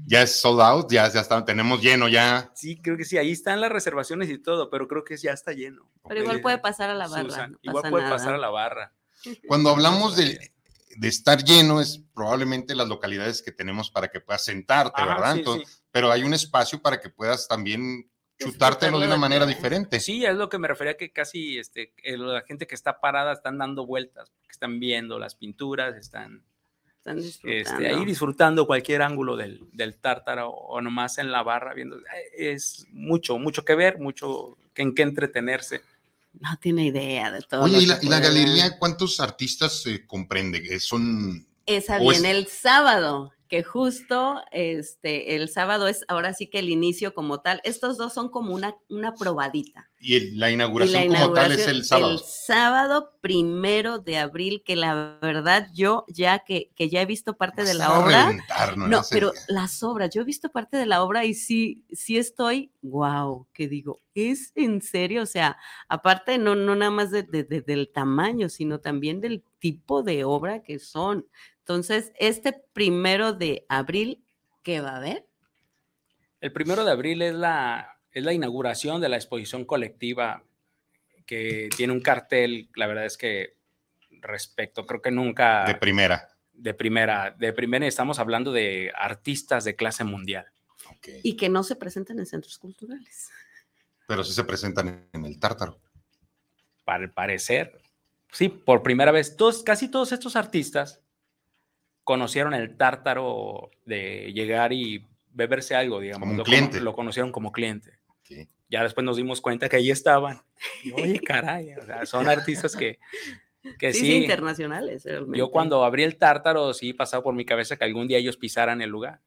Ya es sold out, ya, ya está, tenemos lleno ya. Sí, creo que sí, ahí están las reservaciones y todo, pero creo que ya está lleno. Pero igual puede pasar a la barra. igual puede pasar a la barra. Cuando hablamos de, de, estar lleno, es probablemente las localidades que tenemos para que puedas sentarte, ¿verdad? pero hay un espacio para que puedas también chutártelo de una manera diferente. Sí, es lo que me refería que casi este, la gente que está parada están dando vueltas, que están viendo las pinturas, están, este, ahí disfrutando cualquier ángulo del, del, tártaro o nomás en la barra viendo. Eh, es mucho, mucho que ver, mucho en qué entretenerse. No tiene idea de todo. Oye, ¿y la, galería cuántos artistas se comprende? ¿Son esa viene el sábado que justo este, el sábado es ahora sí que el inicio como tal. Estos dos son como una, una probadita. Y la, inauguración como tal es el sábado. El sábado primero de abril, que la verdad yo ya que, que ya he visto parte de la obra. no, pero las obras, yo he visto parte de la obra y sí, sí estoy, wow, que digo, es en serio, o sea, aparte no, no nada más del tamaño, sino también del tipo de obra que son. Entonces, este primero de abril, ¿qué va a haber? El primero de abril es la, es la inauguración de la exposición colectiva que tiene un cartel, la verdad es que respecto, creo que nunca... De primera. De primera, de primera estamos hablando de artistas de clase mundial. Y que no se presentan en centros culturales. Pero sí se presentan en el tártaro. Para parecer, sí, por primera vez, todos, casi todos estos artistas conocieron el tártaro de llegar y beberse algo, digamos. Como un lo, cliente. Lo conocieron como cliente. Ya después nos dimos cuenta que ahí estaban. oye, caray, son artistas que, que sí, internacionales. Yo cuando abrí el tártaro, sí pasaba por mi cabeza que algún día ellos pisaran el lugar.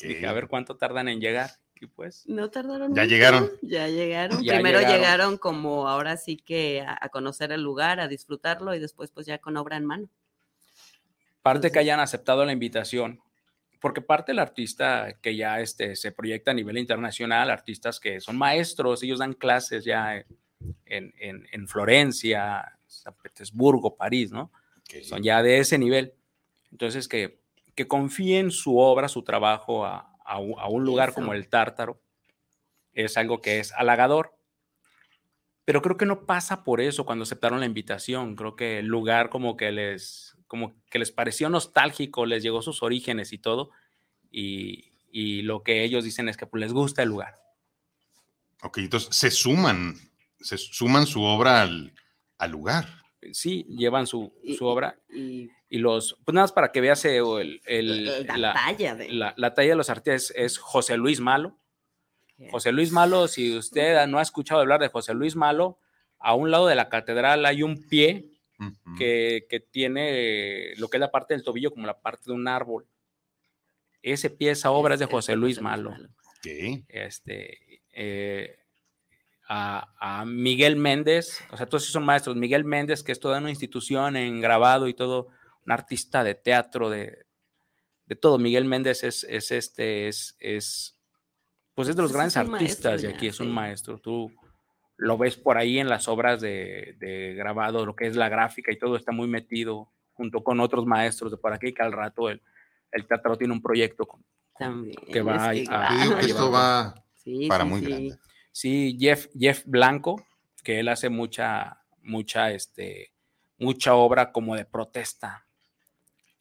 Dije, a ver cuánto tardan en llegar. Y pues. No tardaron. Ya llegaron. Ya llegaron. Primero llegaron. como ahora sí que a conocer el lugar, a disfrutarlo y después pues ya con obra en mano parte que hayan aceptado la invitación, porque parte del artista que ya este, se proyecta a nivel internacional, artistas que son maestros, ellos dan clases ya en, en, en Florencia, San Petersburgo, París, ¿no? Son ya de ese nivel. Entonces, que, que confíen su obra, su trabajo a, a, un lugar como el Tártaro, es algo que es halagador. Pero creo que no pasa por eso cuando aceptaron la invitación. Creo que el lugar como que les, como que les pareció nostálgico, les llegó sus orígenes y todo. Y, y lo que ellos dicen es que pues, les gusta el lugar. Ok, entonces se suman, se suman su obra al, al lugar. Sí, llevan su, su obra. Y, y, los, pues nada más para que veas el, el, la, talla de... La, la, talla de los artistas es José Luis Malo. José Luis Malo, si usted no ha escuchado hablar de José Luis Malo, a un lado de la catedral hay un pie que, que, tiene lo que es la parte del tobillo como la parte de un árbol. Ese pie, esa obra es de José Luis Malo. Este, eh, a, a, Miguel Méndez, o sea, todos son maestros. Miguel Méndez, que es toda una institución en grabado y todo, un artista de teatro, de, de todo. Miguel Méndez es, es este, es, es, pues es de los grandes artistas de aquí, es un maestro. Tú lo ves por ahí en las obras de, de, grabado, lo que es la gráfica y todo está muy metido junto con otros maestros de por aquí, que al rato el, el teatro tiene un proyecto con, También, que va es que a, Yo digo que esto va Sí, para sí, muy sí. grande. Sí, Jeff, Jeff Blanco, que él hace mucha, mucha, este, mucha obra como de protesta.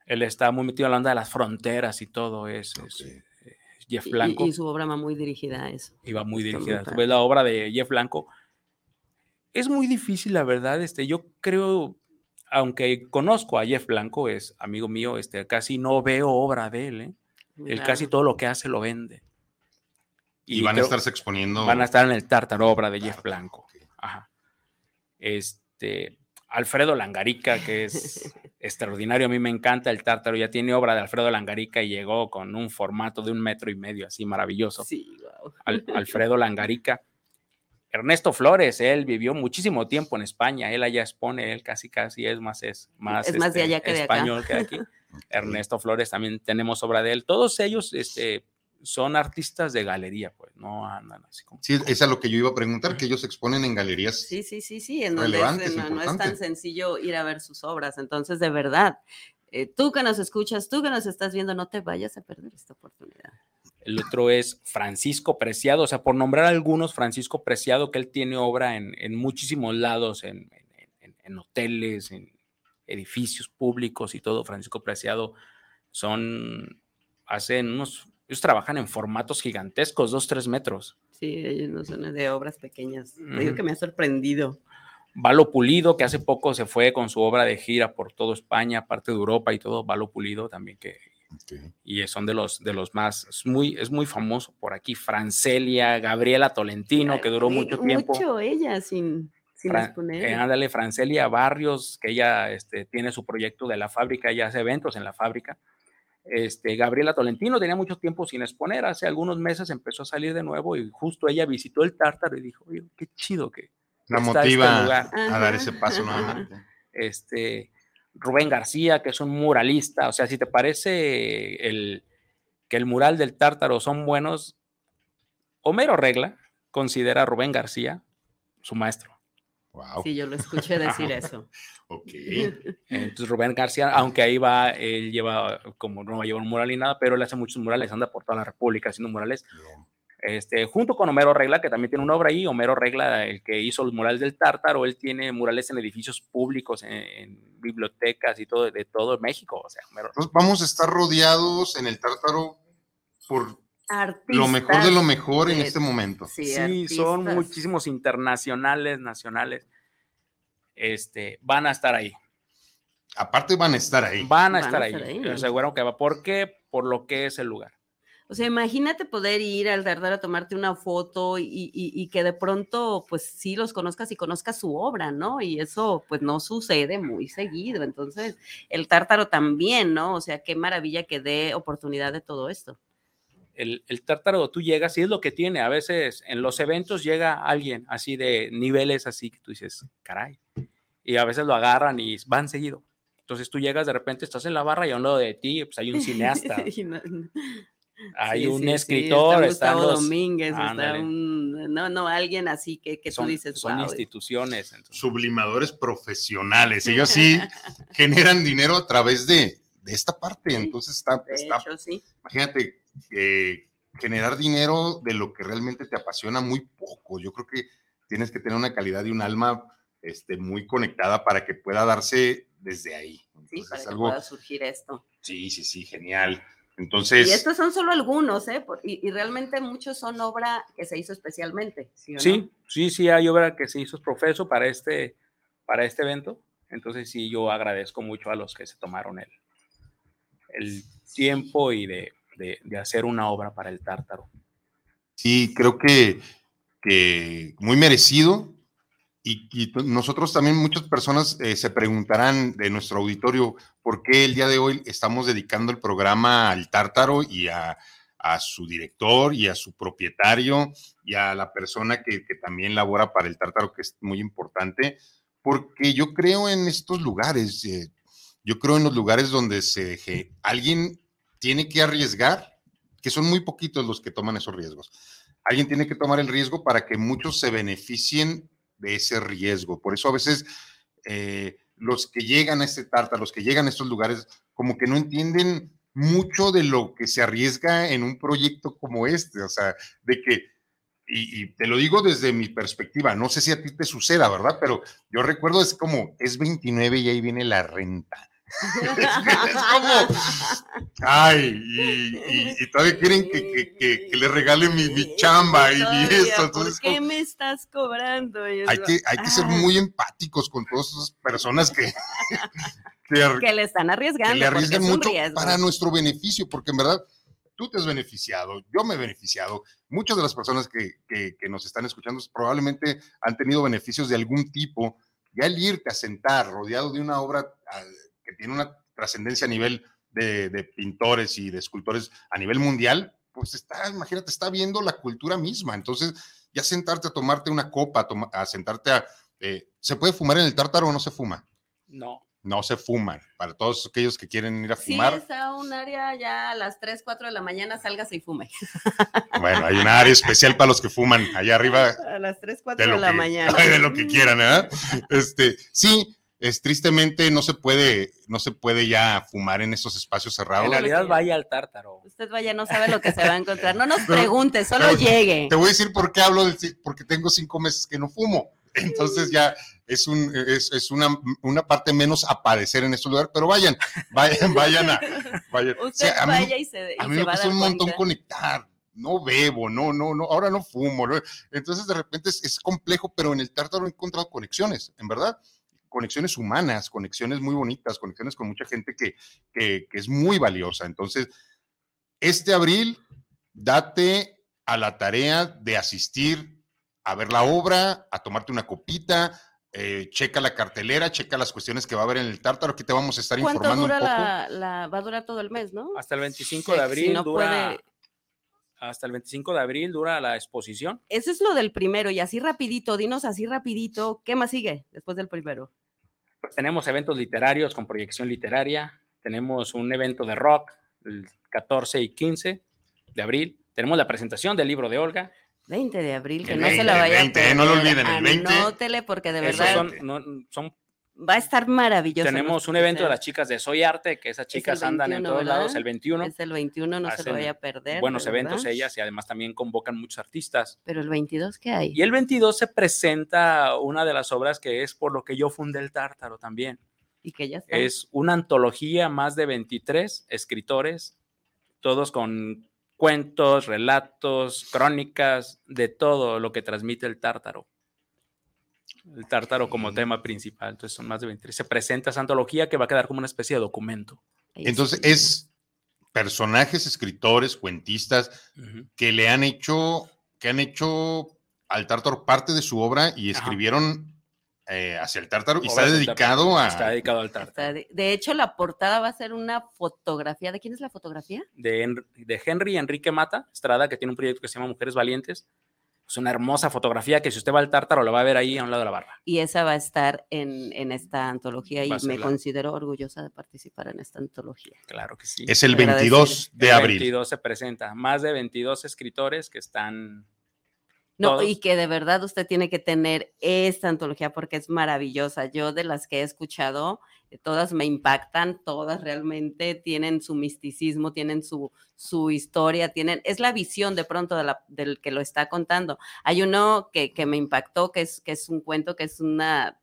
Él está muy metido en la onda de las fronteras y todo eso. eh, Jeff Blanco Y, su obra va muy dirigida a eso. y va muy dirigida. Tú ves la obra de Jeff Blanco. Es muy difícil, la verdad. Este, yo creo, aunque conozco a Jeff Blanco, es amigo mío, este, casi no veo obra de él. ¿eh? Él casi todo lo que hace lo vende. Y, van creo- a estarse exponiendo. Van a estar en el Tártaro, obra de Jeff Blanco. Ajá. Este, Alfredo Langarica, que es extraordinario, a mí me encanta el Tártaro, ya tiene obra de Alfredo Langarica y llegó con un formato de un metro y medio, así maravilloso. Sí, wow. Al- Alfredo Langarica. Ernesto Flores, él vivió muchísimo tiempo en España, él allá expone, él casi casi es más, es más, Es más de este, allá que de acá. español que de aquí. Ernesto Flores también tenemos obra de él. Todos ellos este, son artistas de galería, pues no andan así como. Sí, es a lo que yo iba a preguntar, que ellos exponen en galerías. Sí, sí, sí, sí, en donde es- no, no es tan sencillo ir a ver sus obras. Entonces, de verdad, eh, tú que nos escuchas, tú que nos estás viendo, no te vayas a perder esta oportunidad. El otro es Francisco Preciado, o sea, por nombrar algunos, Francisco Preciado, que él tiene obra en, en muchísimos lados, en, en- hoteles, en edificios públicos y todo. Francisco Preciado son, hacen unos, ellos trabajan en formatos gigantescos, dos, tres metros. Sí, ellos no son de obras pequeñas. Te digo que me ha sorprendido. Valo Pulido, que hace poco se fue con su obra de gira por toda España, parte de Europa y todo. Valo Pulido también, que Y son de los, de los más, es muy, es muy famoso por aquí. Francelia, Gabriela Tolentino, que duró mucho tiempo. Mucho ella sin, sin exponer. eh, ándale, Francelia Barrios, que ella este, tiene su proyecto de la fábrica, ella hace eventos en la fábrica. Este, Gabriela Tolentino tenía mucho tiempo sin exponer, hace algunos meses empezó a salir de nuevo y justo ella visitó el Tártaro y dijo, oye, qué chido que La está este motiva lugar". a dar ese paso nuevamente. este, Rubén García, que es un muralista, o sea, si te parece el, que el mural del Tártaro son buenos, Homero Regla considera a Rubén García su maestro. Wow. Sí, yo lo escuché decir eso. Ok. Entonces Rubén García, aunque ahí va, él lleva, como no va a llevar un mural ni nada, pero él hace muchos murales, anda por toda la República haciendo murales. Este, junto con Homero Regla, que también tiene una obra ahí, Homero Regla, el que hizo los murales del Tártaro, él tiene murales en edificios públicos, en, en bibliotecas y todo, de todo México, o sea, Homero Entonces vamos a estar rodeados en el tártaro por Artistas. lo mejor de lo mejor en este momento. Sí, Sí, son muchísimos internacionales, nacionales. Este, van a estar ahí. Aparte van a estar ahí. Van a Van a estar ahí. estar ahí. Te aseguro que va. ¿Por qué? Por lo que es el lugar. O sea, imagínate poder ir al Tardar a tomarte una foto y, y- y que de pronto, pues sí los conozcas y conozcas su obra, ¿no? Y eso, pues no sucede muy seguido. Entonces, el Tártaro también, ¿no? O sea, qué maravilla que dé oportunidad de todo esto. El, el tártaro, tú llegas y es lo que tiene. A veces en los eventos llega alguien así de niveles así que tú dices, caray. Y a veces lo agarran y van seguido. Entonces tú llegas de repente, estás en la barra y a un lado de ti, pues hay un cineasta. hay Sí, un sí, sí, escritor, está están Gustavo los- Domínguez, está un, no, no, alguien así que, que tú dices, son "Guau". instituciones. entonces, Sublimadores profesionales. Ellos sí generan dinero a través de, de esta parte. Entonces está, de está hecho, sí. imagínate, eh, generar dinero de lo que realmente te apasiona muy poco. Yo creo que tienes que tener una calidad y un alma este, muy conectada para que pueda darse desde ahí. Sí, para es que algo, pueda surgir esto. sí, sí, sí, genial. Entonces, Y estos son solo algunos, ¿eh? Por- y, y realmente muchos son obra que se hizo especialmente. ¿sí? o no? Sí, sí, sí, hay obra que se hizo profeso para este, para este evento. Entonces sí, yo agradezco mucho a los que se tomaron el, el tiempo y de, de- de hacer una obra para el tártaro. sí, creo que, que muy merecido. Y, t- nosotros también, muchas personas eh, se preguntarán de nuestro auditorio por qué el día de hoy estamos dedicando el programa al tártaro y a, a su director y a su propietario y a la persona que, también labora para el tártaro, que es muy importante, porque yo creo en estos lugares, eh, yo creo en los lugares donde se, que alguien tiene que arriesgar, que son muy poquitos los que toman esos riesgos. Alguien tiene que tomar el riesgo para que muchos se beneficien de ese riesgo. Por eso a veces eh, los que llegan a este tártaro, los que llegan a estos lugares, como que no entienden mucho de lo que se arriesga en un proyecto como este. O sea, de que, y, y te lo digo desde mi perspectiva, no sé si a ti te suceda, ¿verdad? Pero yo recuerdo es como, es 29 y ahí viene la renta. es como, ay, y, y- y todavía quieren que, que, que, que le regale mi, mi chamba y mi esto. ¿Por Entonces, qué como- me estás cobrando? Hay que, hay que ser "Ah". muy empáticos con todas esas personas que, que, le están arriesgando. que le arriesgan mucho riesgo. para nuestro beneficio, porque en verdad tú te has beneficiado, yo me he beneficiado, muchas de las personas que, que- que nos están escuchando probablemente han tenido beneficios de algún tipo. Ya el irte a sentar rodeado de una obra ah, que tiene una trascendencia a nivel de, de pintores y de escultores a nivel mundial, pues está, imagínate, está viendo la cultura misma. Entonces, ya sentarte a tomarte una copa, a, toma- a sentarte a... eh, ¿Se puede fumar en el tártaro o no se fuma? No, No se fuman. Para todos aquellos que quieren ir a Sí, fumar, está un área ya a las 3, 4 de la mañana, sálgase y fume. bueno, hay una área especial para los que fuman allá arriba A las 3, 4 de de, la que, mañana. de lo que quieran, ¿verdad? Este, sí, es tristemente no se puede, no se puede ya fumar en estos espacios cerrados. en realidad vaya al tártaro. Usted vaya, no sabe lo que se va a encontrar. No nos pregunte, solo pero- llegue. Te voy a decir por qué hablo, del, porque tengo cinco meses que no fumo. Entonces ya es, un, es, es una, una parte menos a padecer en estos lugares, pero vayan, vayan, vayan a... Vayan. O Usted sea, a mí- vaya y se, y A mí se me va a cuesta dar un montón cuenta. conectar. No bebo, no, no, no, ahora no fumo. Entonces, de repente es, es complejo, pero en el tártaro he encontrado conexiones, en verdad. Conexiones humanas, conexiones muy bonitas, conexiones con mucha gente que, que, que es muy valiosa. Entonces, este abril, date a la tarea de asistir a ver la obra, a tomarte una copita, eh, checa la cartelera, checa las cuestiones que va a haber en el tártaro. Aquí te vamos a estar ¿Cuánto informando dura un poco. la, la- Va a durar todo el mes, ¿no? Hasta el 25 Sí, de si abril no dura. puede- Hasta el 25 de abril dura la exposición. Eso es lo del primero. Y así rapidito, dinos así rapidito, ¿qué más sigue después del primero? Pues tenemos eventos literarios con proyección literaria. Tenemos un evento de rock el 14 y 15 de abril. Tenemos la presentación del libro de Olga. 20 de abril, que El no 20, se la vaya el 20, no lo perder. olviden, el 20. Anótele porque de Esos verdad son, no, son- va a estar maravilloso. tenemos un evento de las chicas de Soy Arte, que esas chicas andan en 21, todos lados el 21. Es el 21, no se lo vaya a perder. buenos eventos ellas y además también convocan muchos artistas. Pero el 22, ¿qué hay? Y el 22 se presenta una de las obras que es por lo que yo fundé el Tártaro también. Y que ya está. Es una antología, más de 23 escritores, todos con cuentos, relatos, crónicas, de todo lo que transmite el Tártaro. El Tártaro como tema principal, entonces son más de 23. Se presenta esa antología que va a quedar como una especie de documento. Entonces, es personajes, escritores, cuentistas que le han hecho, que han hecho al Tártaro parte de su obra y escribieron eh, hacia el Tártaro y está dedicado a... Está dedicado al Tártaro. De, de hecho, la portada va a ser una fotografía. ¿De quién es la fotografía? de, de Henry Enrique Mata Estrada, que tiene un proyecto que se llama Mujeres Valientes. Es una hermosa fotografía que si usted va al Tártaro lo va a ver ahí a un lado de la barra. Y esa va a estar en, en esta antología y me la- considero orgullosa de participar en esta antología. Claro que sí. Es el Agradecer. 22 de El abril. 22 se presenta. Más de 22 escritores que están No, y que de verdad usted tiene que tener esta antología porque es maravillosa. Yo de las que he escuchado, eh, todas me impactan, todas realmente tienen su misticismo, tienen su, su historia, tienen, es la visión de pronto de la- del que lo está contando. Hay uno que, que me impactó, que es, que es un cuento, que es una,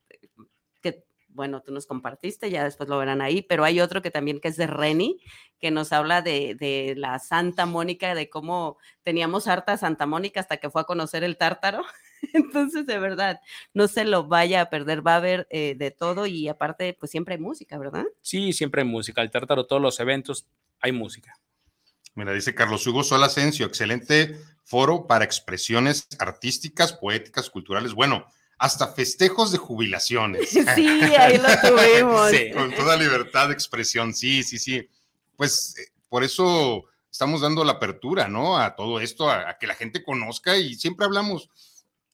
bueno, tú nos compartiste, ya después lo verán ahí, pero hay otro que también que es de Reni, que nos habla de, de la Santa Mónica, de cómo teníamos harta Santa Mónica hasta que fue a conocer el tártaro. Entonces, de verdad, no se lo vaya a perder, va a haber eh, de todo y aparte, pues siempre hay música, ¿verdad? Sí, siempre hay música. El Tártaro, todos los eventos, hay música. Mira, dice Carlos Hugo Sol Asensio, excelente foro para expresiones artísticas, poéticas, culturales, bueno, hasta festejos de jubilaciones. Sí, ahí lo tuvimos. Sí. Con toda libertad de expresión, sí, sí, sí. Pues eh, por eso estamos dando la apertura, ¿no? A todo esto, a, a que la gente conozca y siempre hablamos,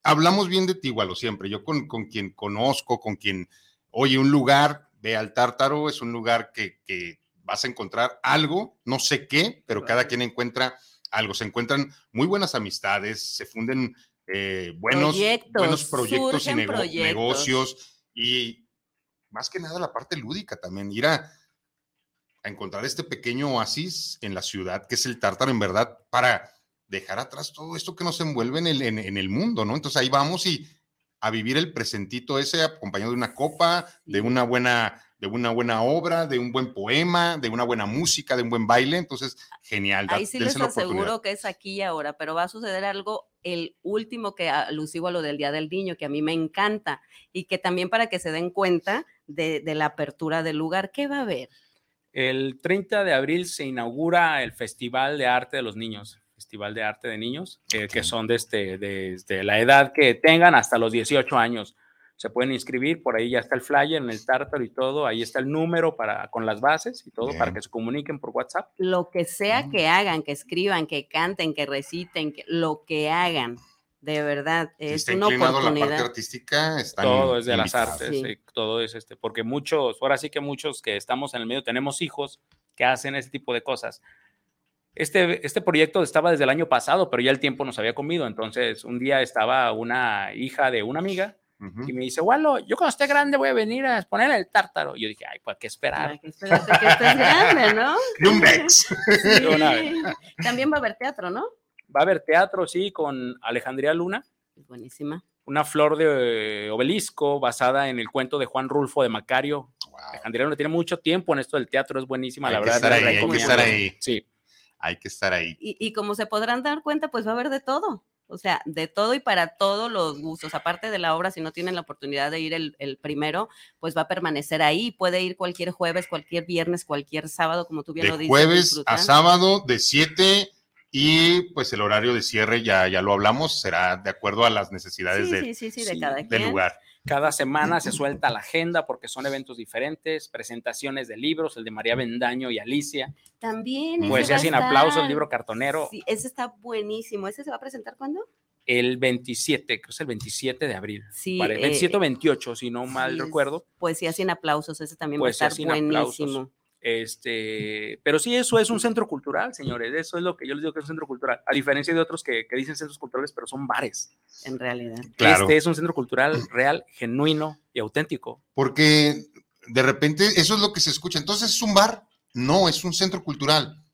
hablamos bien de ti, igual, siempre. Yo con, con quien conozco, con quien, oye, un lugar, ve al Tártaro, es un lugar que, que vas a encontrar algo, no sé qué, pero cada quien encuentra algo. Se encuentran muy buenas amistades, se funden eh, buenos Proyectos, buenos proyectos y surgen nego- proyectos. negocios y más que nada la parte lúdica también, ir a, a encontrar este pequeño oasis en la ciudad que es el Tártaro en verdad para dejar atrás todo esto que nos envuelve en el, en, en el mundo, ¿no? Entonces ahí vamos y a vivir el presentito ese acompañado de una copa, de una buena de una buena obra, de un buen poema, de una buena música, de un buen baile, entonces genial. Ahí sí les aseguro que es aquí y ahora, pero va a suceder algo, el último que alusivo a lo del Día del Niño, que a mí me encanta, y que también para que se den cuenta de, de la apertura del lugar, ¿qué va a haber? El 30 de abril se inaugura el Festival de Arte de los Niños, Festival de Arte de Niños, eh, que son desde, desde la edad que tengan hasta los 18 años. Se pueden inscribir, por ahí ya está el flyer en el tártaro y todo, ahí está el número para, con las bases y todo, para Bien. que se comuniquen por WhatsApp. Lo que sea Mm. que hagan, que escriban, que canten, que reciten, que, lo que hagan, de verdad, Si es está una a la parte oportunidad. artística, están todo es de las artes, Sí. eh, todo es este, porque muchos, ahora sí que muchos que estamos en el medio tenemos hijos que hacen ese tipo de cosas. Este, este proyecto estaba desde el año pasado, pero ya el tiempo nos había comido. Entonces, un día estaba una hija de una amiga Y me dice, Walo, yo cuando esté grande voy a venir a exponer el tártaro. Y yo dije, ay, pues qué esperar. Ay, que espérate que estés grande, ¿no? Sí. una vez. También va a haber teatro, ¿no? Va a haber teatro, sí, con Alejandría Luna, Buenísima. una flor de obelisco basada en el cuento de Juan Rulfo de Macario. Wow. Alejandría Luna tiene mucho tiempo en esto del teatro, es buenísima, Hay la que verdad. estar la ahí, hay que estar ahí. Sí. Hay que estar ahí. Y, y como se podrán dar cuenta, pues va a haber de todo. O sea, de todo y para todos los gustos. Aparte de la obra, si no tienen la oportunidad de ir el, el primero, pues va a permanecer ahí. Puede ir cualquier jueves, cualquier viernes, cualquier sábado, como tú bien lo De dices. jueves a sábado de 7 y pues el horario de cierre ya, ya lo hablamos, será de acuerdo a las necesidades Sí, de- sí, sí, sí, de cada del quien. lugar. Cada semana se suelta la agenda porque son eventos diferentes, presentaciones de libros, el de María Bendaño y Alicia, También. ese Poesía va a sin aplausos, estar. libro cartonero, Sí, ese está buenísimo. ¿Ese se va a presentar cuándo? el 27, creo que es el 27 de abril. Sí. Pare- eh, 27 o 28, si no mal sí, recuerdo. Poesía sin aplausos, ese también va a estar aplausos. Este, pero sí, eso es un centro cultural, señores. Eso es lo que yo les digo que es un centro cultural. A diferencia de otros que, que dicen centros culturales, pero son bares. En realidad. Claro. Este es un centro cultural real, genuino y auténtico. Porque de repente eso es lo que se escucha. Entonces es un bar, no, es un centro cultural,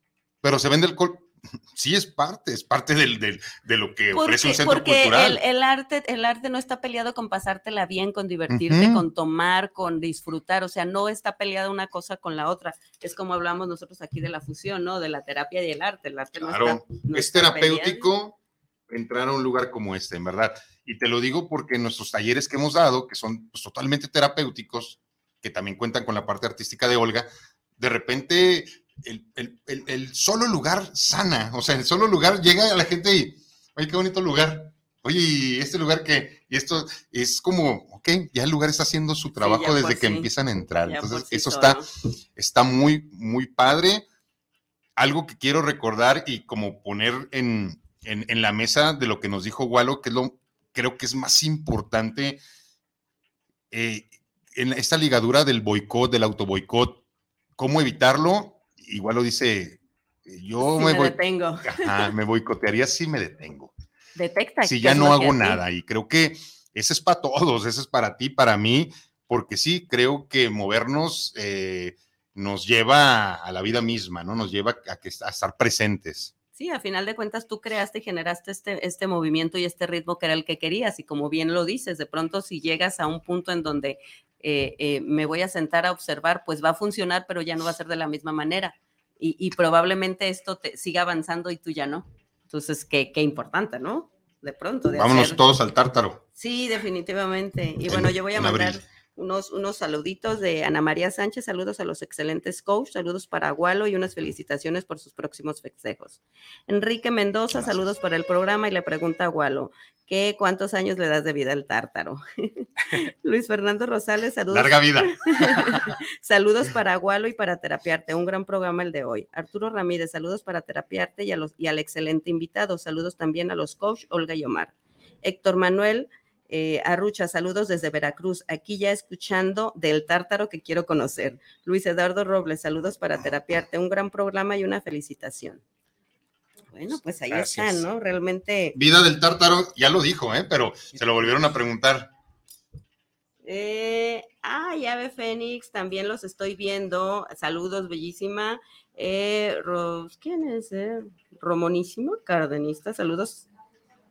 pero se vende alcohol. Sí, es parte, es parte del, del- de lo que ofrece un centro porque cultural. el, el arte, el arte no está peleado con pasártela bien, con divertirte, con tomar, con disfrutar. O sea, no está peleada una cosa con la otra. Es como hablamos nosotros aquí de la fusión, ¿no? De la terapia y el arte. El arte no Claro, está- no es está peleado. terapéutico entrar a un lugar como este, en verdad. Y te lo digo porque nuestros talleres que hemos dado, que son pues, totalmente terapéuticos, que también cuentan con la parte artística de Olga, de repente el, el- el- el solo lugar sana, o sea, el solo lugar llega a la gente y, oye, qué bonito lugar. Oye, ¿y este lugar que, y esto es como, ok, ya el lugar está haciendo su trabajo por desde que sí. empiezan a entrar. Ya Entonces, sí eso está, está muy, muy padre. Algo que quiero recordar y como poner en, en, la mesa de lo que nos dijo Walo, que es lo creo que es más importante eh, en esta ligadura del boicot, del autoboicot, cómo evitarlo. Igual lo dice, yo me, detengo. me boicotearía si me detengo. Detecta. Si ya no hago nada. Y creo que ese es para todos, ese es para ti, para mí, porque sí, creo que movernos eh, nos lleva a la vida misma, ¿no? Nos lleva a, que, a estar presentes. Sí, a final de cuentas tú creaste y generaste este, este movimiento y este ritmo que era el que querías. Y como bien lo dices, de pronto si llegas a un punto en donde eh, eh, me voy a sentar a observar, pues va a funcionar, pero ya no va a ser de la misma manera. Y, probablemente esto te siga avanzando y tú ya no. Entonces, qué, qué importante, ¿no? De pronto. Vámonos todos al tártaro. Sí, definitivamente. Y bueno, yo voy a mandar unos, unos saluditos de Ana María Sánchez, saludos a los excelentes coach, saludos para Gualo y unas felicitaciones por sus próximos festejos. Enrique Mendoza, saludos para el programa y le pregunta a Gualo, ¿qué, ¿cuántos años le das de vida al tártaro? Luis Fernando Rosales, saludos. Larga vida. saludos para Gualo y para Terapiarte, un gran programa el de hoy. Arturo Ramírez, saludos para Terapiarte y, a los, y al excelente invitado, saludos también a los coach Olga y Omar. Héctor Manuel, eh, Arrucha, saludos desde Veracruz. Aquí ya escuchando del tártaro que quiero conocer. Luis Eduardo Robles, saludos para terapiarte. Un gran programa y una felicitación. Bueno, pues ahí está, ¿no? Realmente. Vida del tártaro, ya lo dijo, ¿eh? Pero se lo volvieron a preguntar. Eh, ah, Ave Fénix, también los estoy viendo. Saludos, bellísima. Eh, ¿Quién es? Eh? Romonísimo, cardenista. Saludos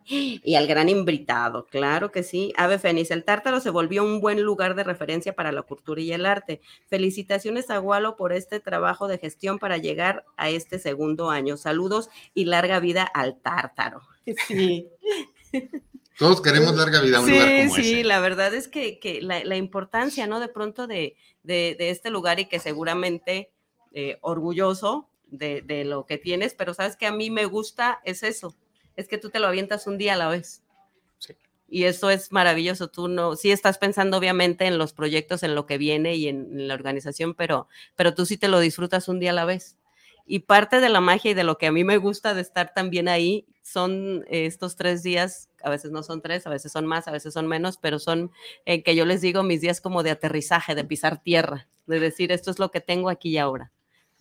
y al gran invitado, claro que sí. Ave Fénix, el Tártaro se volvió un buen lugar de referencia para la cultura y el arte. Felicitaciones a Gualo por este trabajo de gestión para llegar a este segundo año. Saludos y larga vida al Tártaro. Sí. Todos queremos larga vida a un lugar como Sí, la verdad es que, la, importancia, ¿no? De pronto de, este lugar y que seguramente eh, orgulloso de, de lo que tienes, pero sabes que a mí me gusta es eso, es que tú te lo avientas un día a la vez. Y eso es maravilloso. Tú no, sí estás pensando obviamente en los proyectos, en lo que viene y en, la organización, pero, pero tú sí te lo disfrutas un día a la vez. Y parte de la magia y de lo que a mí me gusta de estar también ahí son estos tres días, a veces no son tres, a veces son más, a veces son menos, pero son en que yo les digo mis días como de aterrizaje, de pisar tierra, de decir esto es lo que tengo aquí y ahora.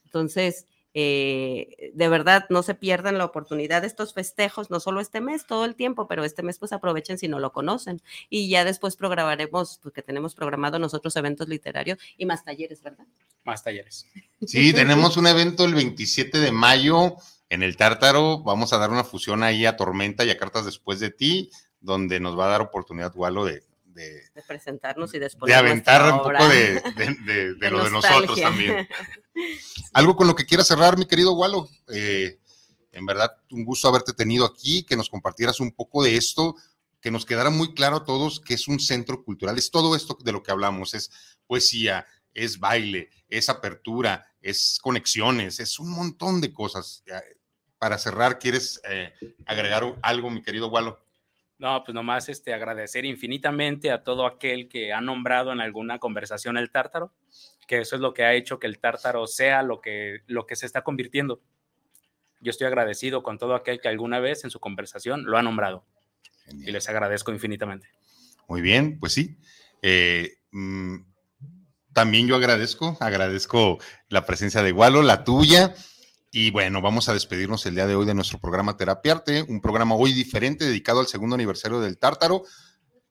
Entonces, eh, de verdad no se pierdan la oportunidad de estos festejos, no solo este mes, todo el tiempo, pero este mes pues aprovechen si no lo conocen. Y ya después programaremos, porque tenemos programado nosotros eventos literarios y más talleres, ¿verdad? Más talleres. Sí, tenemos un evento el 27 de mayo en el Tártaro. Vamos a dar una fusión ahí a Tormenta y a Cartas Después de ti, donde nos va a dar oportunidad, Walo, de, de, presentarnos y después de aventar un poco de, lo de nosotros también. Algo con lo que quiera cerrar, mi querido Walo. Eh, en verdad, un gusto haberte tenido aquí, que nos compartieras un poco de esto, que nos quedara muy claro a todos que es un centro cultural. Es todo esto de lo que hablamos, es poesía, es baile, es apertura, es conexiones, es un montón de cosas. Para cerrar, ¿quieres eh, agregar algo, mi querido Walo? No, pues nomás este, agradecer infinitamente a todo aquel que ha nombrado en alguna conversación el tártaro, que eso es lo que ha hecho que el tártaro sea lo que, lo que se está convirtiendo. Yo estoy agradecido con todo aquel que alguna vez en su conversación lo ha nombrado y les agradezco infinitamente. Muy bien, pues sí. Eh, mm, también yo agradezco, agradezco la presencia de Gualo, la tuya. Y bueno, vamos a despedirnos el día de hoy de nuestro programa Terapiarte, un programa hoy diferente dedicado al segundo aniversario del Tártaro.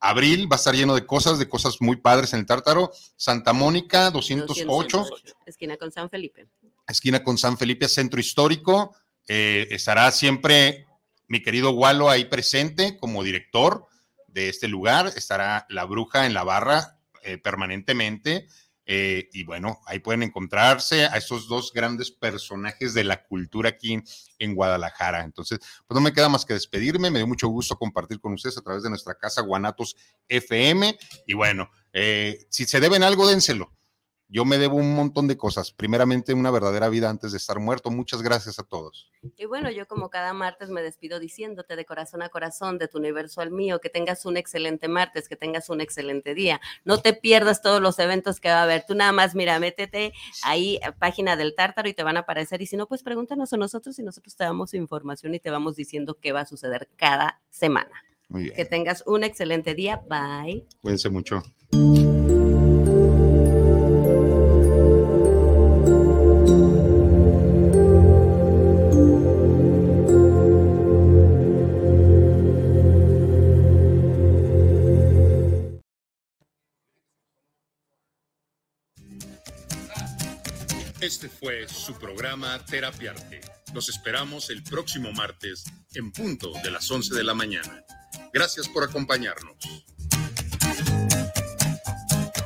Abril va a estar lleno de cosas, de cosas muy padres en el Tártaro. Santa Mónica, 208. Esquina con San Felipe. Esquina con San Felipe, centro histórico. Eh, estará siempre mi querido Walo ahí presente como director de este lugar. Estará la bruja en la barra eh, permanentemente. Eh, y bueno, ahí pueden encontrarse a esos dos grandes personajes de la cultura aquí en, Guadalajara. Entonces, pues no me queda más que despedirme. Me dio mucho gusto compartir con ustedes a través de nuestra casa Guanatos FM. Y bueno, eh, si se deben algo, dénselo. Yo me debo un montón de cosas. Primeramente, una verdadera vida antes de estar muerto. Muchas gracias a todos. Y bueno, yo como cada martes me despido diciéndote de corazón a corazón, de tu universo al mío, que tengas un excelente martes, que tengas un excelente día. No te pierdas todos los eventos que va a haber. Tú nada más, mira, métete ahí, a página del Tártaro y te van a aparecer. Y si no, pues pregúntanos a nosotros y nosotros te damos información y te vamos diciendo qué va a suceder cada semana. Muy bien. Que tengas un excelente día. Bye. Cuídense mucho. Este fue su programa Terapiarte. Los esperamos el próximo martes en punto de las 11 de la mañana. Gracias por acompañarnos.